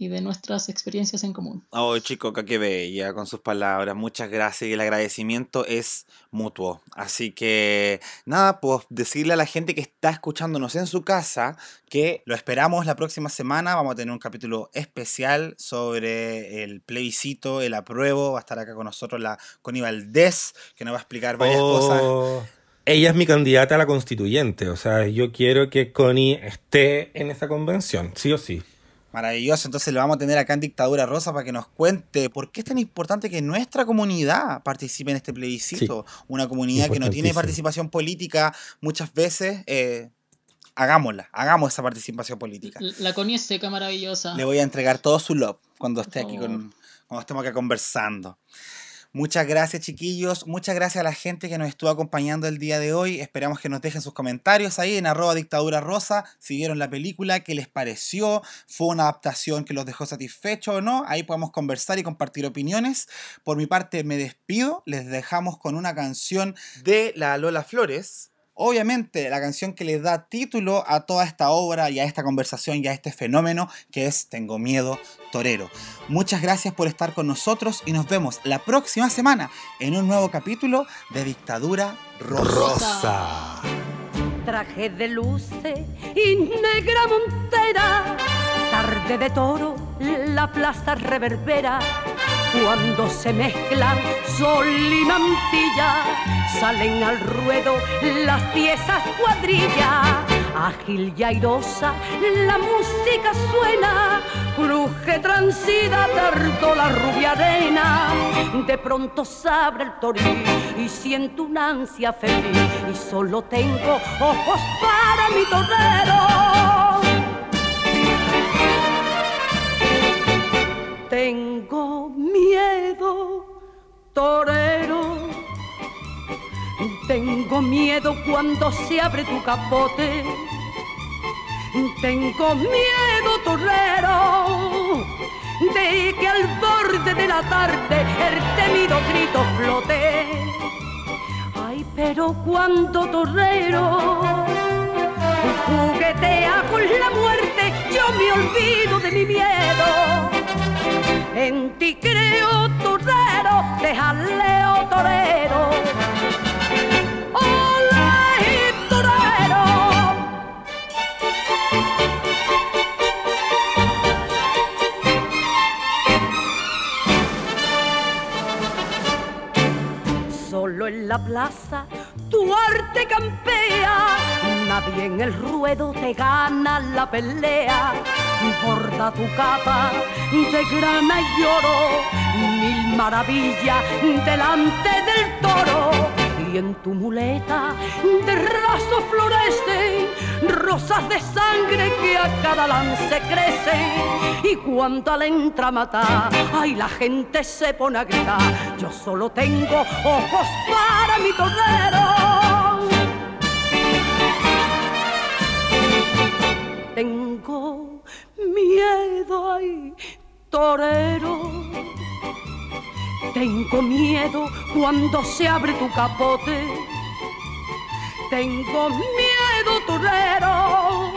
y de nuestras experiencias en común. Oh, chico, qué bella con sus palabras. Muchas gracias y el agradecimiento es mutuo. Así que nada, pues decirle a la gente que está escuchándonos en su casa que lo esperamos la próxima semana. Vamos a tener un capítulo especial sobre el plebiscito, el apruebo. Va a estar acá con nosotros la Connie Valdés, que nos va a explicar varias oh, cosas. Ella es mi candidata a la constituyente. O sea, yo quiero que Connie esté en esa convención, sí o sí. Maravilloso, entonces lo vamos a tener acá en Dictadura Rosa para que nos cuente por qué es tan importante que nuestra comunidad participe en este plebiscito. Una comunidad que no tiene participación política muchas veces. Eh, hagámosla, hagamos esa participación política. La es seca, maravillosa. Le voy a entregar todo su love cuando esté aquí con, cuando estemos acá conversando. Muchas gracias chiquillos, muchas gracias a la gente que nos estuvo acompañando el día de hoy. Esperamos que nos dejen sus comentarios ahí en arroba dictadura rosa, si vieron la película, qué les pareció, fue una adaptación que los dejó satisfechos o no. Ahí podemos conversar y compartir opiniones. Por mi parte me despido, les dejamos con una canción de la Lola Flores. Obviamente, la canción que le da título a toda esta obra y a esta conversación y a este fenómeno que es Tengo Miedo Torero. Muchas gracias por estar con nosotros y nos vemos la próxima semana en un nuevo capítulo de Dictadura Rosa. Traje de luces y negra montera, tarde de toro, la plaza reverbera cuando se mezclan sol y mantilla, salen al ruedo las piezas cuadrilla. Ágil y airosa, la música suena, cruje transida, tardo la rubia arena. De pronto se abre el toril y siento una ansia feliz y solo tengo ojos para mi torero. Tengo miedo, torero. Tengo miedo cuando se abre tu capote. Tengo miedo, torero, de que al borde de la tarde el temido grito flote. Ay, pero cuando torero juguetea con la muerte, yo me olvido de mi miedo en ti creo torero, déjale oh, torero. ¡Ole, torero! Solo en la plaza tu arte campea, nadie en el ruedo te gana la pelea borda tu capa de grana y oro, mil maravillas delante del toro. Y en tu muleta de raso florecen rosas de sangre que a cada lance crecen. Y cuando al entra a matar, ay, la gente se pone a gritar. Yo solo tengo ojos para mi torero. Miedo, ay, torero. Tengo miedo cuando se abre tu capote. Tengo miedo, torero,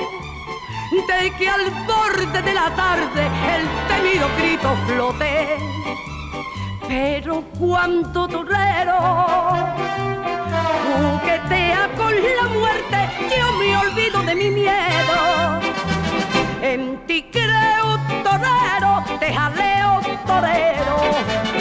de que al borde de la tarde el temido grito flote. Pero cuando torero juguetea con la muerte, yo me olvido de mi miedo en ti creo torero, te jaleo torero.